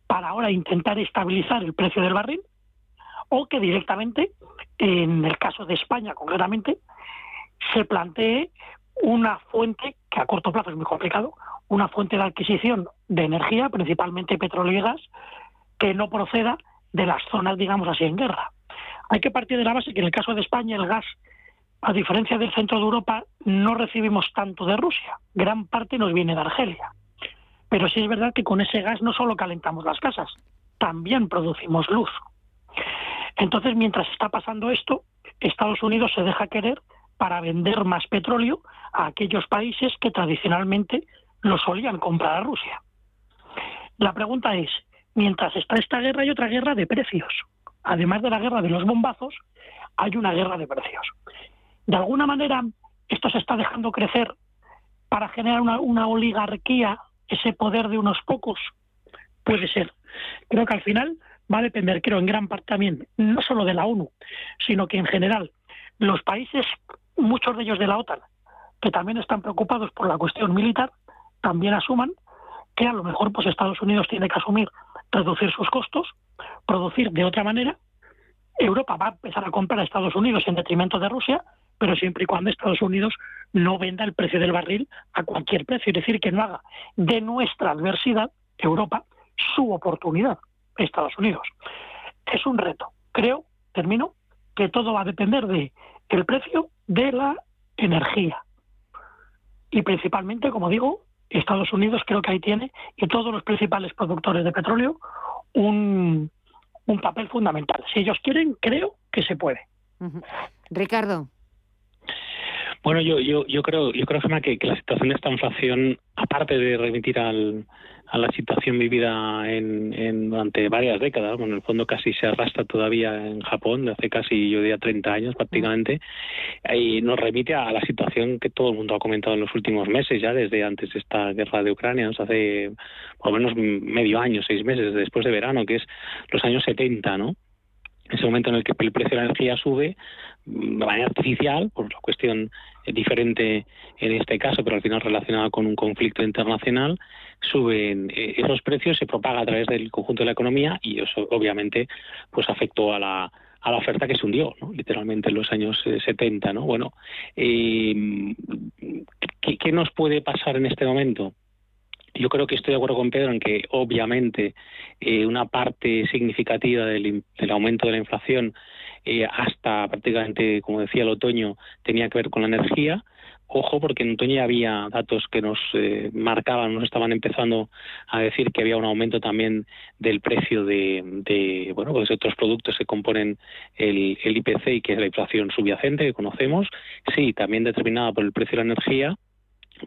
para ahora intentar estabilizar el precio del barril, o que directamente, en el caso de España concretamente, se plantee una fuente, que a corto plazo es muy complicado, una fuente de adquisición de energía, principalmente petróleo y gas, que no proceda de las zonas, digamos así, en guerra. Hay que partir de la base que en el caso de España el gas, a diferencia del centro de Europa, no recibimos tanto de Rusia. Gran parte nos viene de Argelia. Pero sí es verdad que con ese gas no solo calentamos las casas, también producimos luz. Entonces, mientras está pasando esto, Estados Unidos se deja querer para vender más petróleo a aquellos países que tradicionalmente lo solían comprar a Rusia. La pregunta es, mientras está esta guerra hay otra guerra de precios. Además de la guerra de los bombazos, hay una guerra de precios. De alguna manera, esto se está dejando crecer para generar una, una oligarquía, ese poder de unos pocos. Puede ser. Creo que al final va a depender, creo, en gran parte también, no solo de la ONU, sino que en general los países, muchos de ellos de la OTAN, que también están preocupados por la cuestión militar, también asuman que a lo mejor pues Estados Unidos tiene que asumir reducir sus costos, producir de otra manera. Europa va a empezar a comprar a Estados Unidos en detrimento de Rusia, pero siempre y cuando Estados Unidos no venda el precio del barril a cualquier precio, es decir, que no haga de nuestra adversidad, Europa, su oportunidad. Estados Unidos. Es un reto. Creo, termino, que todo va a depender de el precio de la energía. Y principalmente, como digo, Estados Unidos creo que ahí tiene, y todos los principales productores de petróleo, un, un papel fundamental. Si ellos quieren, creo que se puede. Ricardo. Bueno, yo, yo, creo, yo creo que, la situación de esta inflación, aparte de remitir al, a la situación vivida en, durante varias décadas. Bueno, en el fondo casi se arrastra todavía en Japón, de hace casi, yo diría, 30 años prácticamente, y nos remite a la situación que todo el mundo ha comentado en los últimos meses, ya desde antes de esta guerra de Ucrania, nos hace por lo menos medio año, seis meses después de verano, que es los años 70, ¿no? Ese momento en el que el precio de la energía sube mm, de manera artificial, por una cuestión eh, diferente en este caso, pero al final relacionada con un conflicto internacional, suben eh, esos precios, se propaga a través del conjunto de la economía y eso obviamente pues afectó a la, a la oferta que se hundió, literalmente en los años 70. Eh, ¿no? Bueno, ¿qué, ¿qué nos puede pasar en este momento? Yo creo que estoy de acuerdo con Pedro en que obviamente eh, una parte significativa del, aumento de la inflación eh, hasta prácticamente, como decía, el otoño tenía que ver con la energía. Ojo, porque en otoño ya había datos que nos eh, marcaban, nos estaban empezando a decir que había un aumento también del precio de, bueno, pues otros productos que componen el, el IPC y que es la inflación subyacente que conocemos. Sí, también determinada por el precio de la energía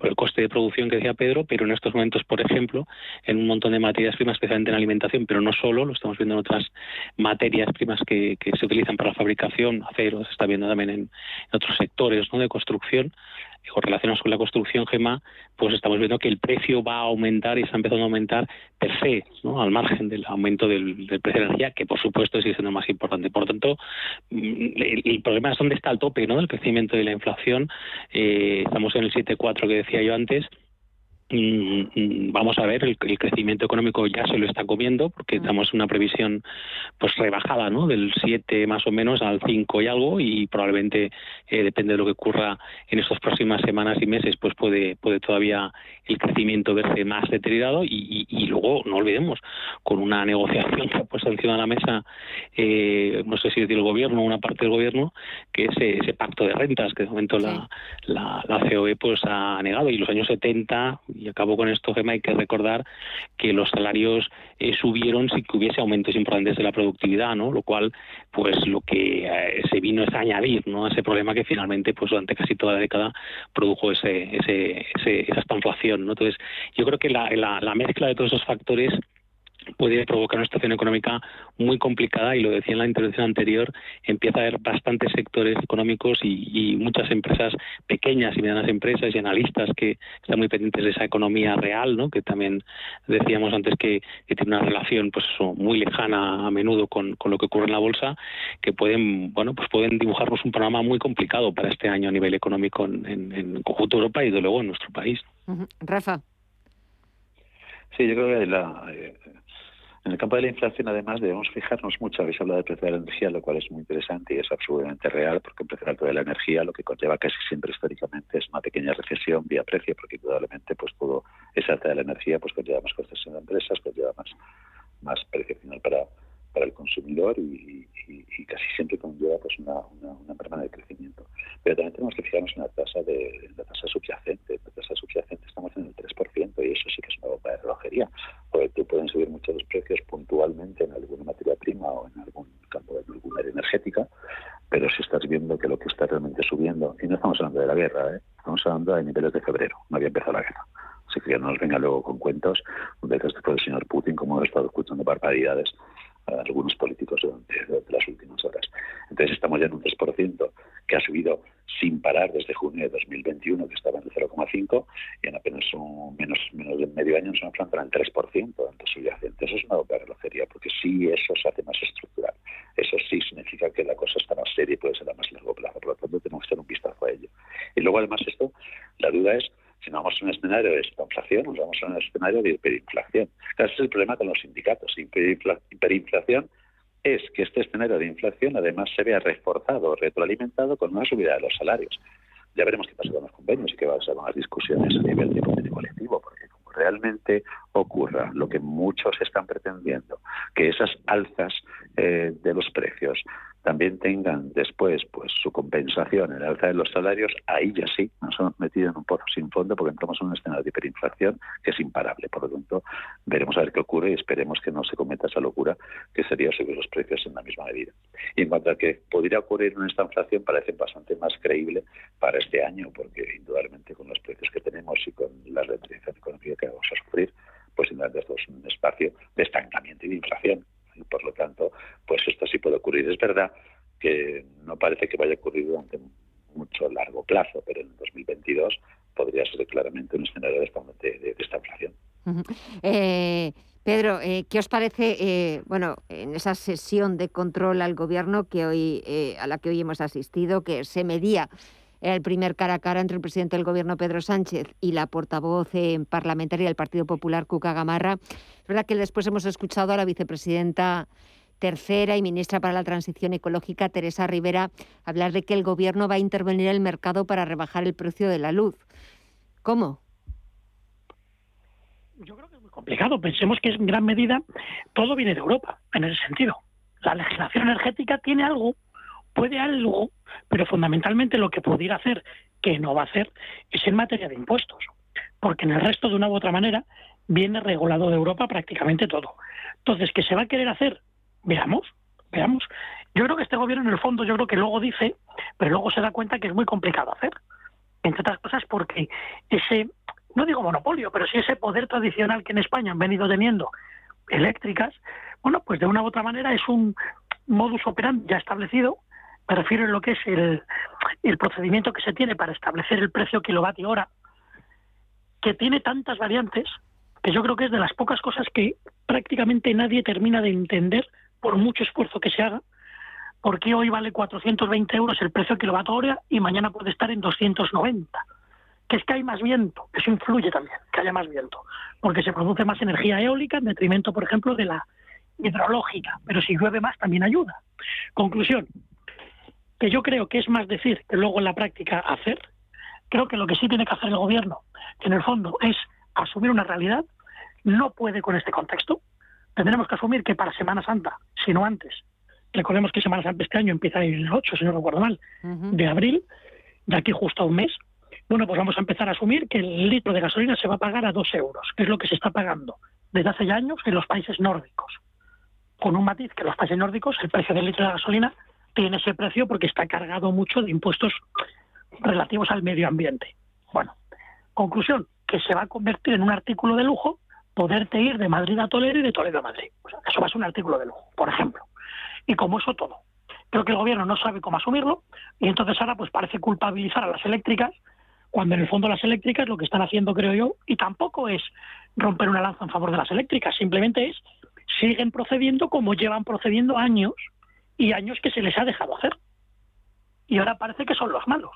el coste de producción que decía Pedro, pero en estos momentos, por ejemplo, en un montón de materias primas, especialmente en alimentación, pero no solo, lo estamos viendo en otras materias primas que, se utilizan para la fabricación, acero, se está viendo también en, otros sectores ¿no? de construcción, relacionados con la construcción, GEMA, pues estamos viendo que el precio va a aumentar y está empezando a aumentar per se, ¿no? al margen del aumento del, precio de energía, que por supuesto sigue siendo más importante. Por lo tanto, mm, el, problema es dónde está el tope ¿no? del crecimiento de la inflación. Eh, estamos en el 7,4 que decía yo antes vamos a ver, el, crecimiento económico ya se lo está comiendo, porque estamos en una previsión pues rebajada, ¿no? Del 7 más o menos al 5 y algo, y probablemente, eh, depende de lo que ocurra en estas próximas semanas y meses, pues puede, puede todavía el crecimiento verse más deteriorado, y, y, luego, no olvidemos, con una negociación que ha puesto encima de la mesa, eh, no sé si es del gobierno o una parte del gobierno, que es ese pacto de rentas, que de momento la, la, la COE pues ha negado, y los años 70 y acabo con esto, Gemma, hay que recordar que los salarios eh, subieron sin que hubiese aumentos importantes de la productividad, ¿no? Lo cual, pues lo que eh, se vino es añadir, ¿no? Ese problema que finalmente, pues durante casi toda la década produjo ese, ese, esa estanflación, ¿no? Entonces, yo creo que la, la mezcla de todos esos factores puede provocar una situación económica muy complicada y lo decía en la intervención anterior, empieza a haber bastantes sectores económicos y, muchas empresas pequeñas y medianas empresas y analistas que están muy pendientes de esa economía real, ¿no? que también decíamos antes que, tiene una relación pues muy lejana a menudo con, lo que ocurre en la bolsa, que pueden bueno pues pueden dibujarnos un panorama muy complicado para este año a nivel económico en, en, conjunto Europa y de luego en nuestro país. Rafa. Sí, yo creo que la, eh, en el campo de la inflación, además, debemos fijarnos mucho. Habéis hablado del precio de la energía, lo cual es muy interesante y es absolutamente real, porque el precio alto de la energía lo que conlleva casi siempre históricamente es una pequeña recesión vía precio, porque indudablemente pues todo ese alta de la energía pues conlleva más costes en empresas, conlleva más, más precio final para, para el consumidor y, casi siempre conlleva pues una, una, una de crecimiento. Pero también tenemos que fijarnos en la tasa de la tasa subyacente. La tasa subyacente estamos en el 3% y eso sí que es una bomba de relojería, porque tú pueden subir mucho los precios puntualmente en alguna materia prima o en algún campo de alguna energética, pero si estás viendo que lo que está realmente subiendo, y no estamos hablando de la guerra, ¿eh? estamos hablando de niveles de febrero, no había empezado la guerra. Así que no nos venga luego con cuentos, veces después del señor Putin, como he estado escuchando barbaridades algunos políticos durante, las últimas horas. Entonces estamos ya en un 3% que ha subido sin parar desde junio de 2021, que estaba en el 0,5, y en apenas un, menos, menos de medio año nos enfrentan al 3% de subyacente. Eso es una doble relojería, porque sí eso se hace más estructural. Eso sí significa que la cosa está más seria y puede ser a más largo plazo. Por lo tanto, tenemos que hacer un vistazo a ello. Y luego, además, esto, la duda es si no vamos a un escenario de inflación, nos vamos a un escenario de hiperinflación. Ese es el problema con los sindicatos. Hiperinflación es que este escenario de inflación además se vea reforzado, retroalimentado con una subida de los salarios. Ya veremos qué pasa con los convenios y qué va a ser con las discusiones a nivel de convenio colectivo, porque como realmente ocurra lo que muchos están pretendiendo, que esas alzas eh, de los precios también tengan después pues su compensación en el alza de los salarios, ahí ya sí nos hemos metido en un pozo sin fondo porque entramos en un escenario de hiperinflación que es imparable. Por lo tanto, veremos a ver qué ocurre y esperemos que no se cometa esa locura que sería subir los precios en la misma medida. Y en cuanto a que podría ocurrir una esta inflación, parece bastante más creíble para este año porque indudablemente con los precios que tenemos y con la retención económica que vamos a sufrir, pues esto es un espacio de estancamiento y de inflación. Y por lo tanto, pues esto sí puede ocurrir. Es verdad que no parece que vaya a ocurrir durante mucho largo plazo, pero en 2022 podría ser claramente un escenario de esta, inflación. eh, Pedro, eh, ¿qué os parece, eh, bueno, en esa sesión de control al gobierno que hoy, a la que hoy hemos asistido, que se medía el primer cara a cara entre el presidente del gobierno Pedro Sánchez y la portavoz parlamentaria del Partido Popular Cuca Gamarra? Es verdad que después hemos escuchado a la vicepresidenta tercera y ministra para la Transición Ecológica, Teresa Rivera, hablar de que el gobierno va a intervenir en el mercado para rebajar el precio de la luz. ¿Cómo? Yo creo que es muy complicado. Pensemos que en gran medida todo viene de Europa, en ese sentido. La legislación energética tiene algo, puede algo, pero fundamentalmente lo que pudiera hacer, que no va a hacer, es en materia de impuestos. Porque en el resto, de una u otra manera, viene regulado de Europa prácticamente todo. Entonces, ¿qué se va a querer hacer? Veamos, veamos. Yo creo que este gobierno, en el fondo, yo creo que luego dice, pero luego se da cuenta que es muy complicado hacer. Entre otras cosas porque ese, no digo monopolio, pero sí ese poder tradicional que en España han venido teniendo eléctricas, bueno, pues de una u otra manera es un modus operandi ya establecido. Me refiero en lo que es el, el procedimiento que se tiene para establecer el precio kilovatio hora, que tiene tantas variantes que yo creo que es de las pocas cosas que prácticamente nadie termina de entender por mucho esfuerzo que se haga, porque hoy vale 420 euros el precio kilovatio hora y mañana puede estar en 290. Que es que hay más viento, eso influye también, que haya más viento, porque se produce más energía eólica en detrimento, por ejemplo, de la hidrológica, pero si llueve más también ayuda. Conclusión, que yo creo que es más decir que luego en la práctica hacer. Creo que lo que sí tiene que hacer el gobierno, que en el fondo es asumir una realidad, no puede con este contexto. Tendremos que asumir que para Semana Santa, si no antes, recordemos que Semana Santa este año empieza el 8, si no recuerdo mal, de abril, de aquí justo a un mes, bueno, pues vamos a empezar a asumir que el litro de gasolina se va a pagar a dos euros, que es lo que se está pagando desde hace ya años en los países nórdicos. Con un matiz que en los países nórdicos el precio del litro de gasolina tiene ese precio porque está cargado mucho de impuestos relativos al medio ambiente. Bueno, conclusión, que se va a convertir en un artículo de lujo poderte ir de Madrid a Toledo y de Toledo a Madrid. eso va a ser un artículo de lujo, por ejemplo. Y como eso todo. Creo que el gobierno no sabe cómo asumirlo y entonces ahora pues parece culpabilizar a las eléctricas cuando en el fondo las eléctricas lo que están haciendo, creo yo, y tampoco es romper una lanza en favor de las eléctricas, simplemente es siguen procediendo como llevan procediendo años y años que se les ha dejado hacer. Y ahora parece que son los malos.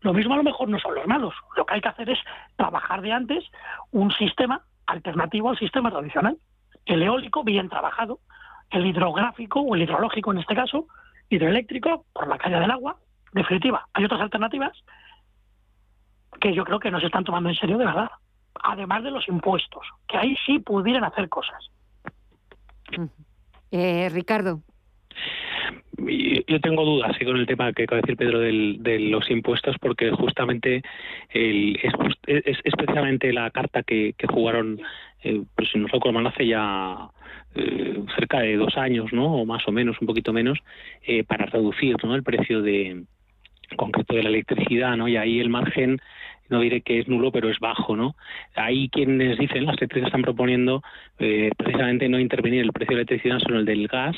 Lo mismo a lo mejor no son los malos. Lo que hay que hacer es trabajar de antes un sistema alternativo al sistema tradicional. El eólico bien trabajado, el hidrográfico o el hidrológico en este caso, hidroeléctrico por la calle del agua. Definitiva, hay otras alternativas que yo creo que no se están tomando en serio de verdad. Además de los impuestos, que ahí sí pudieran hacer cosas. Eh, Ricardo. Yo tengo dudas con el tema que acaba de decir Pedro de los impuestos, porque justamente el, es, precisamente la carta que, jugaron, eh, pues si no recuerdo hace ya eh, cerca de dos años, ¿no? o más o menos, un poquito menos, eh, para reducir ¿no? el precio de concreto de la electricidad, ¿no? Y ahí el margen no diré que es nulo, pero es bajo, ¿no? Ahí quienes dicen, las eléctricas están proponiendo eh, precisamente no intervenir el precio de la electricidad, sino el del gas,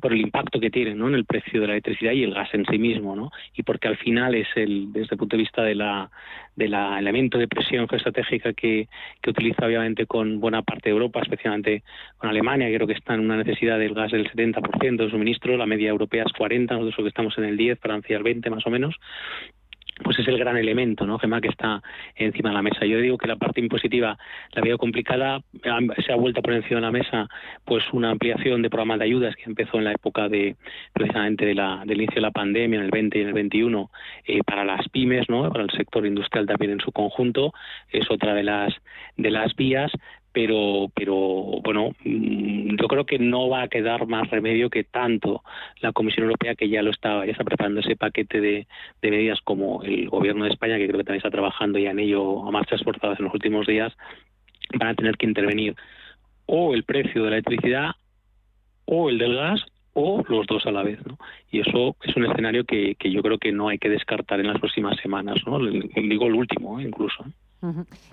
por el impacto que tiene ¿no? en el precio de la electricidad y el gas en sí mismo, ¿no? Y porque al final es el, desde el punto de vista de la, de la elemento de presión geoestratégica que, que utiliza obviamente con buena parte de Europa, especialmente con Alemania, creo que está en una necesidad del gas del 70% de suministro, la media europea es 40, nosotros que estamos en el 10, Francia el 20 más o menos, pues es el gran elemento, ¿no? Gemma, que está encima de la mesa. Yo digo que la parte impositiva la veo complicada, se ha vuelto a poner encima de la mesa pues una ampliación de programas de ayudas que empezó en la época de precisamente de la, del inicio de la pandemia, en el 20 y en el 21, eh, para las pymes, ¿no? Para el sector industrial también en su conjunto, es otra de las de las vías, pero, pero bueno, mm, yo creo que no va a quedar más remedio que tanto la Comisión Europea, que ya lo está, ya está preparando ese paquete de, medidas, como el Gobierno de España, que creo que también está trabajando ya en ello a marchas forzadas en los últimos días, van a tener que intervenir o el precio de la electricidad o el del gas o los dos a la vez, ¿no? Y eso es un escenario que, yo creo que no hay que descartar en las próximas semanas, ¿no? Digo el último, ¿eh? incluso.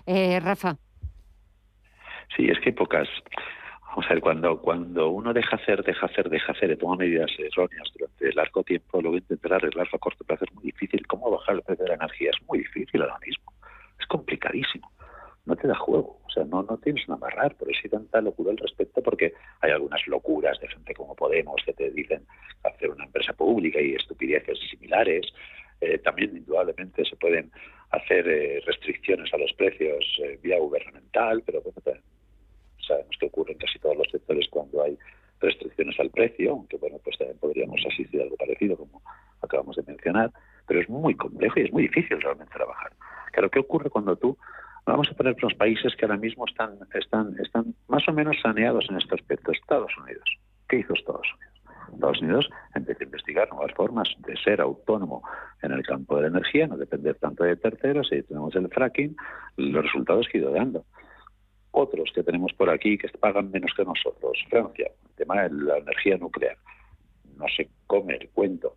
eh, Rafa. Sí, es que hay pocas. Vamos a ver, cuando, cuando uno deja hacer, deja hacer, deja hacer, y toma medidas erróneas durante largo tiempo, luego intentar arreglarlo a corto plazo es muy difícil. ¿Cómo bajar el precio de la energía? Es muy difícil ahora mismo. Es complicadísimo. No te da juego. O sea, no, no tienes un amarrar. Por eso hay tanta locura al respecto, porque hay algunas locuras de gente como Podemos que te dicen hacer una empresa pública y estupideces similares. Eh, también, indudablemente, se pueden hacer eh, restricciones a los precios eh, vía gubernamental, pero bueno, sabemos que ocurre en casi todos los sectores cuando hay restricciones al precio, aunque bueno, pues también podríamos asistir a algo parecido como acabamos de mencionar, pero es muy complejo y es muy difícil realmente trabajar. Claro, ¿qué ocurre cuando tú Vamos a poner unos países que ahora mismo están, están, están más o menos saneados en este aspecto. Estados Unidos. ¿Qué hizo Estados Unidos? Estados Unidos empezó a investigar nuevas formas de ser autónomo en el campo de la energía, no depender tanto de terceros, y tenemos el fracking, los resultados que ha ido dando otros que tenemos por aquí que pagan menos que nosotros. Francia, el tema de la energía nuclear. No se come el cuento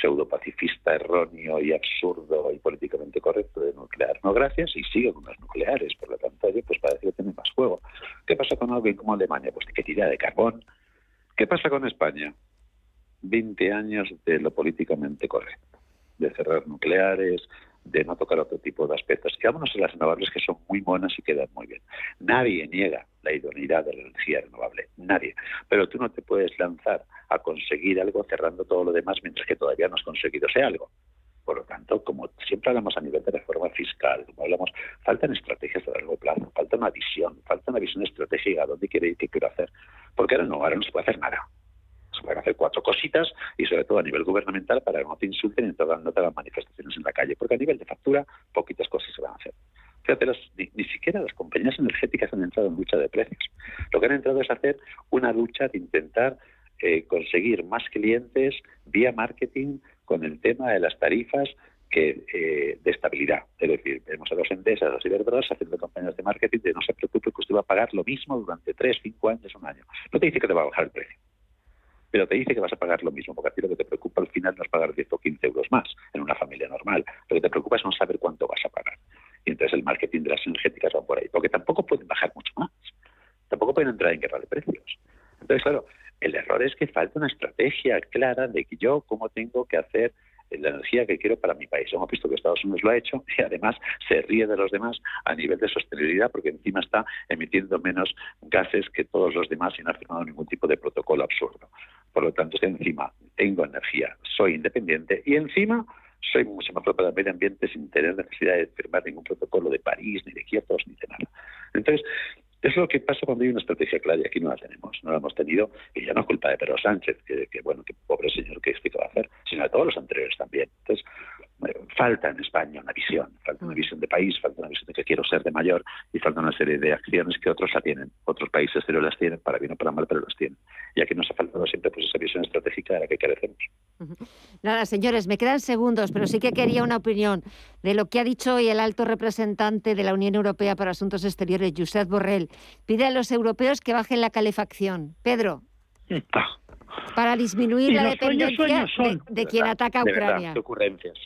pseudo-pacifista, erróneo y absurdo y políticamente correcto de nuclear. No gracias y sigue con las nucleares. Por lo tanto, pues parece que tiene más juego. ¿Qué pasa con alguien como Alemania? Pues que tira de carbón. ¿Qué pasa con España? 20 años de lo políticamente correcto, de cerrar nucleares, de no tocar otro tipo de aspectos. Quedámonos en las renovables que son muy monas y quedan muy bien. Nadie niega la idoneidad de la energía renovable, nadie. Pero tú no te puedes lanzar a conseguir algo cerrando todo lo demás mientras que todavía no has conseguido ese algo. Por lo tanto, como siempre hablamos a nivel de reforma fiscal, como hablamos, faltan estrategias a largo plazo, falta una visión, falta una visión estratégica, dónde quiere ir, qué quiero hacer. Porque ahora no, ahora no se puede hacer nada se pueden hacer cuatro cositas y sobre todo a nivel gubernamental para que no te insulten y te hagan manifestaciones en la calle, porque a nivel de factura poquitas cosas se van a hacer. Fíjate, ni, siquiera las compañías energéticas han entrado en lucha de precios. Lo que han entrado es hacer una lucha de intentar eh, conseguir más clientes vía marketing con el tema de las tarifas que eh, de estabilidad. Es decir, tenemos a los empresas, a los haciendo campañas de marketing de no se preocupe que usted va a pagar lo mismo durante tres, cinco años, un año. No te dice que te va a bajar el precio pero te dice que vas a pagar lo mismo, porque a ti lo que te preocupa al final no es pagar 10 o 15 euros más en una familia normal, lo que te preocupa es no saber cuánto vas a pagar. Y entonces el marketing de las energéticas va por ahí, porque tampoco pueden bajar mucho más, tampoco pueden entrar en guerra de precios. Entonces, claro, el error es que falta una estrategia clara de que yo cómo tengo que hacer la energía que quiero para mi país. Hemos visto que Estados Unidos lo ha hecho y además se ríe de los demás a nivel de sostenibilidad porque encima está emitiendo menos gases que todos los demás y no ha firmado ningún tipo de protocolo absurdo. Por lo tanto, encima tengo energía, soy independiente y encima soy mucho más para el medio ambiente sin tener necesidad de firmar ningún protocolo de París, ni de Kioto, ni de nada. Entonces, es lo que pasa cuando hay una estrategia clara y aquí no la tenemos, no la hemos tenido y ya no es culpa de Pedro Sánchez, que, bueno, que pobre señor que que va a hacer, sino de todos los anteriores también. Entonces, falta en España una visión, falta una visión de país, falta una visión de que quiero ser de mayor y falta una serie de acciones que otros la tienen, otros países pero las tienen, para bien o para mal, pero las tienen. Y aquí nos ha faltado siempre pues esa visión estratégica de la que carecemos. Nada, señores, me quedan segundos, pero sí que quería una opinión de lo que ha dicho hoy el alto representante de la Unión Europea para Asuntos Exteriores, Josep Borrell. Pide a los europeos que bajen la calefacción. Pedro. Ah. Para disminuir la dependencia de, quien ataca a Ucrania. ¿Qué ocurrencias?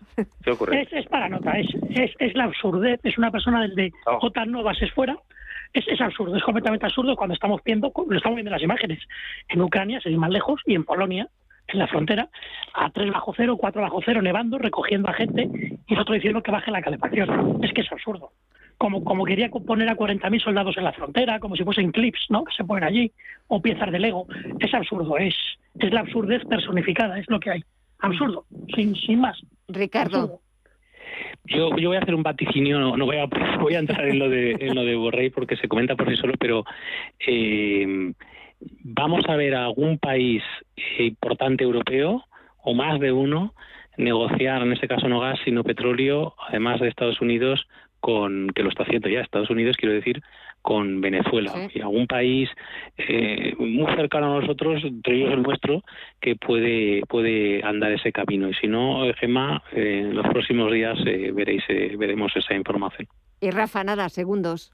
Es, para nota, es, es, la absurdez. Es una persona del de oh. OTAN no bases fuera. Es, es absurdo, es completamente absurdo cuando estamos viendo, lo estamos viendo en las imágenes. En Ucrania, sin ir más lejos, y en Polonia, en la frontera, a 3 bajo cero, 4 bajo cero, nevando, recogiendo a gente y el otro diciendo que baje la calefacción. Es que es absurdo. Como, como quería poner a 40.000 soldados en la frontera, como si fuesen clips, ¿no? Que se ponen allí, o piezas de Lego. Es absurdo, es, es la absurdez personificada, es lo que hay. Absurdo, sin, sin más. Ricardo. Yo, yo voy a hacer un vaticinio, no, voy, a, voy a entrar en lo de, en lo de Borrell porque se comenta por sí solo, pero eh, vamos a ver a algún país importante europeo o más de uno negociar, en este caso no gas, sino petróleo, además de Estados Unidos, con que lo está haciendo ya Estados Unidos, quiero decir, con Venezuela y algún país eh, muy cercano a nosotros, entre ellos el nuestro, que puede puede andar ese camino. Y si no, Gemma, eh, en los próximos días eh, veréis veremos esa información. Y Rafa, nada, segundos.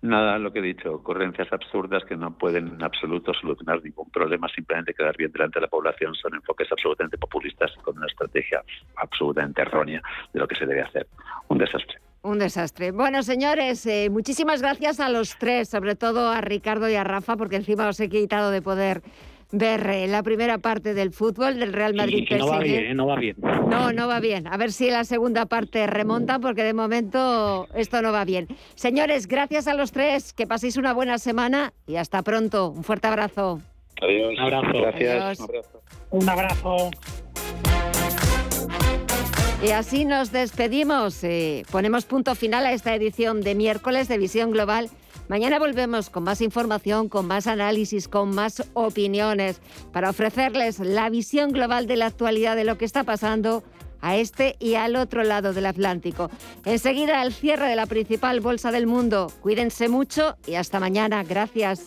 Nada, lo que he dicho, ocurrencias absurdas que no pueden en absoluto solucionar ningún problema, simplemente quedar bien delante de la población, son enfoques absolutamente populistas con una estrategia absolutamente errónea de lo que se debe hacer. Un desastre. Un desastre. Bueno, señores, eh, muchísimas gracias a los tres, sobre todo a Ricardo y a Rafa, porque encima os he quitado de poder ver eh, la primera parte del fútbol del Real Madrid. no va bien, ¿eh? no va bien. No, no va bien. A ver si la segunda parte remonta, porque de momento esto no va bien. Señores, gracias a los tres, que paséis una buena semana y hasta pronto. Un fuerte abrazo. Adiós. Un abrazo. Gracias. Adiós. Un abrazo. Y así nos despedimos. Eh, ponemos punto final a esta edición de miércoles de Visión Global. Mañana volvemos con más información, con más análisis, con más opiniones, para ofrecerles la visión global de la actualidad de lo que está pasando a este y al otro lado del Atlántico. Enseguida el cierre de la principal bolsa del mundo. Cuídense mucho y hasta mañana. Gracias.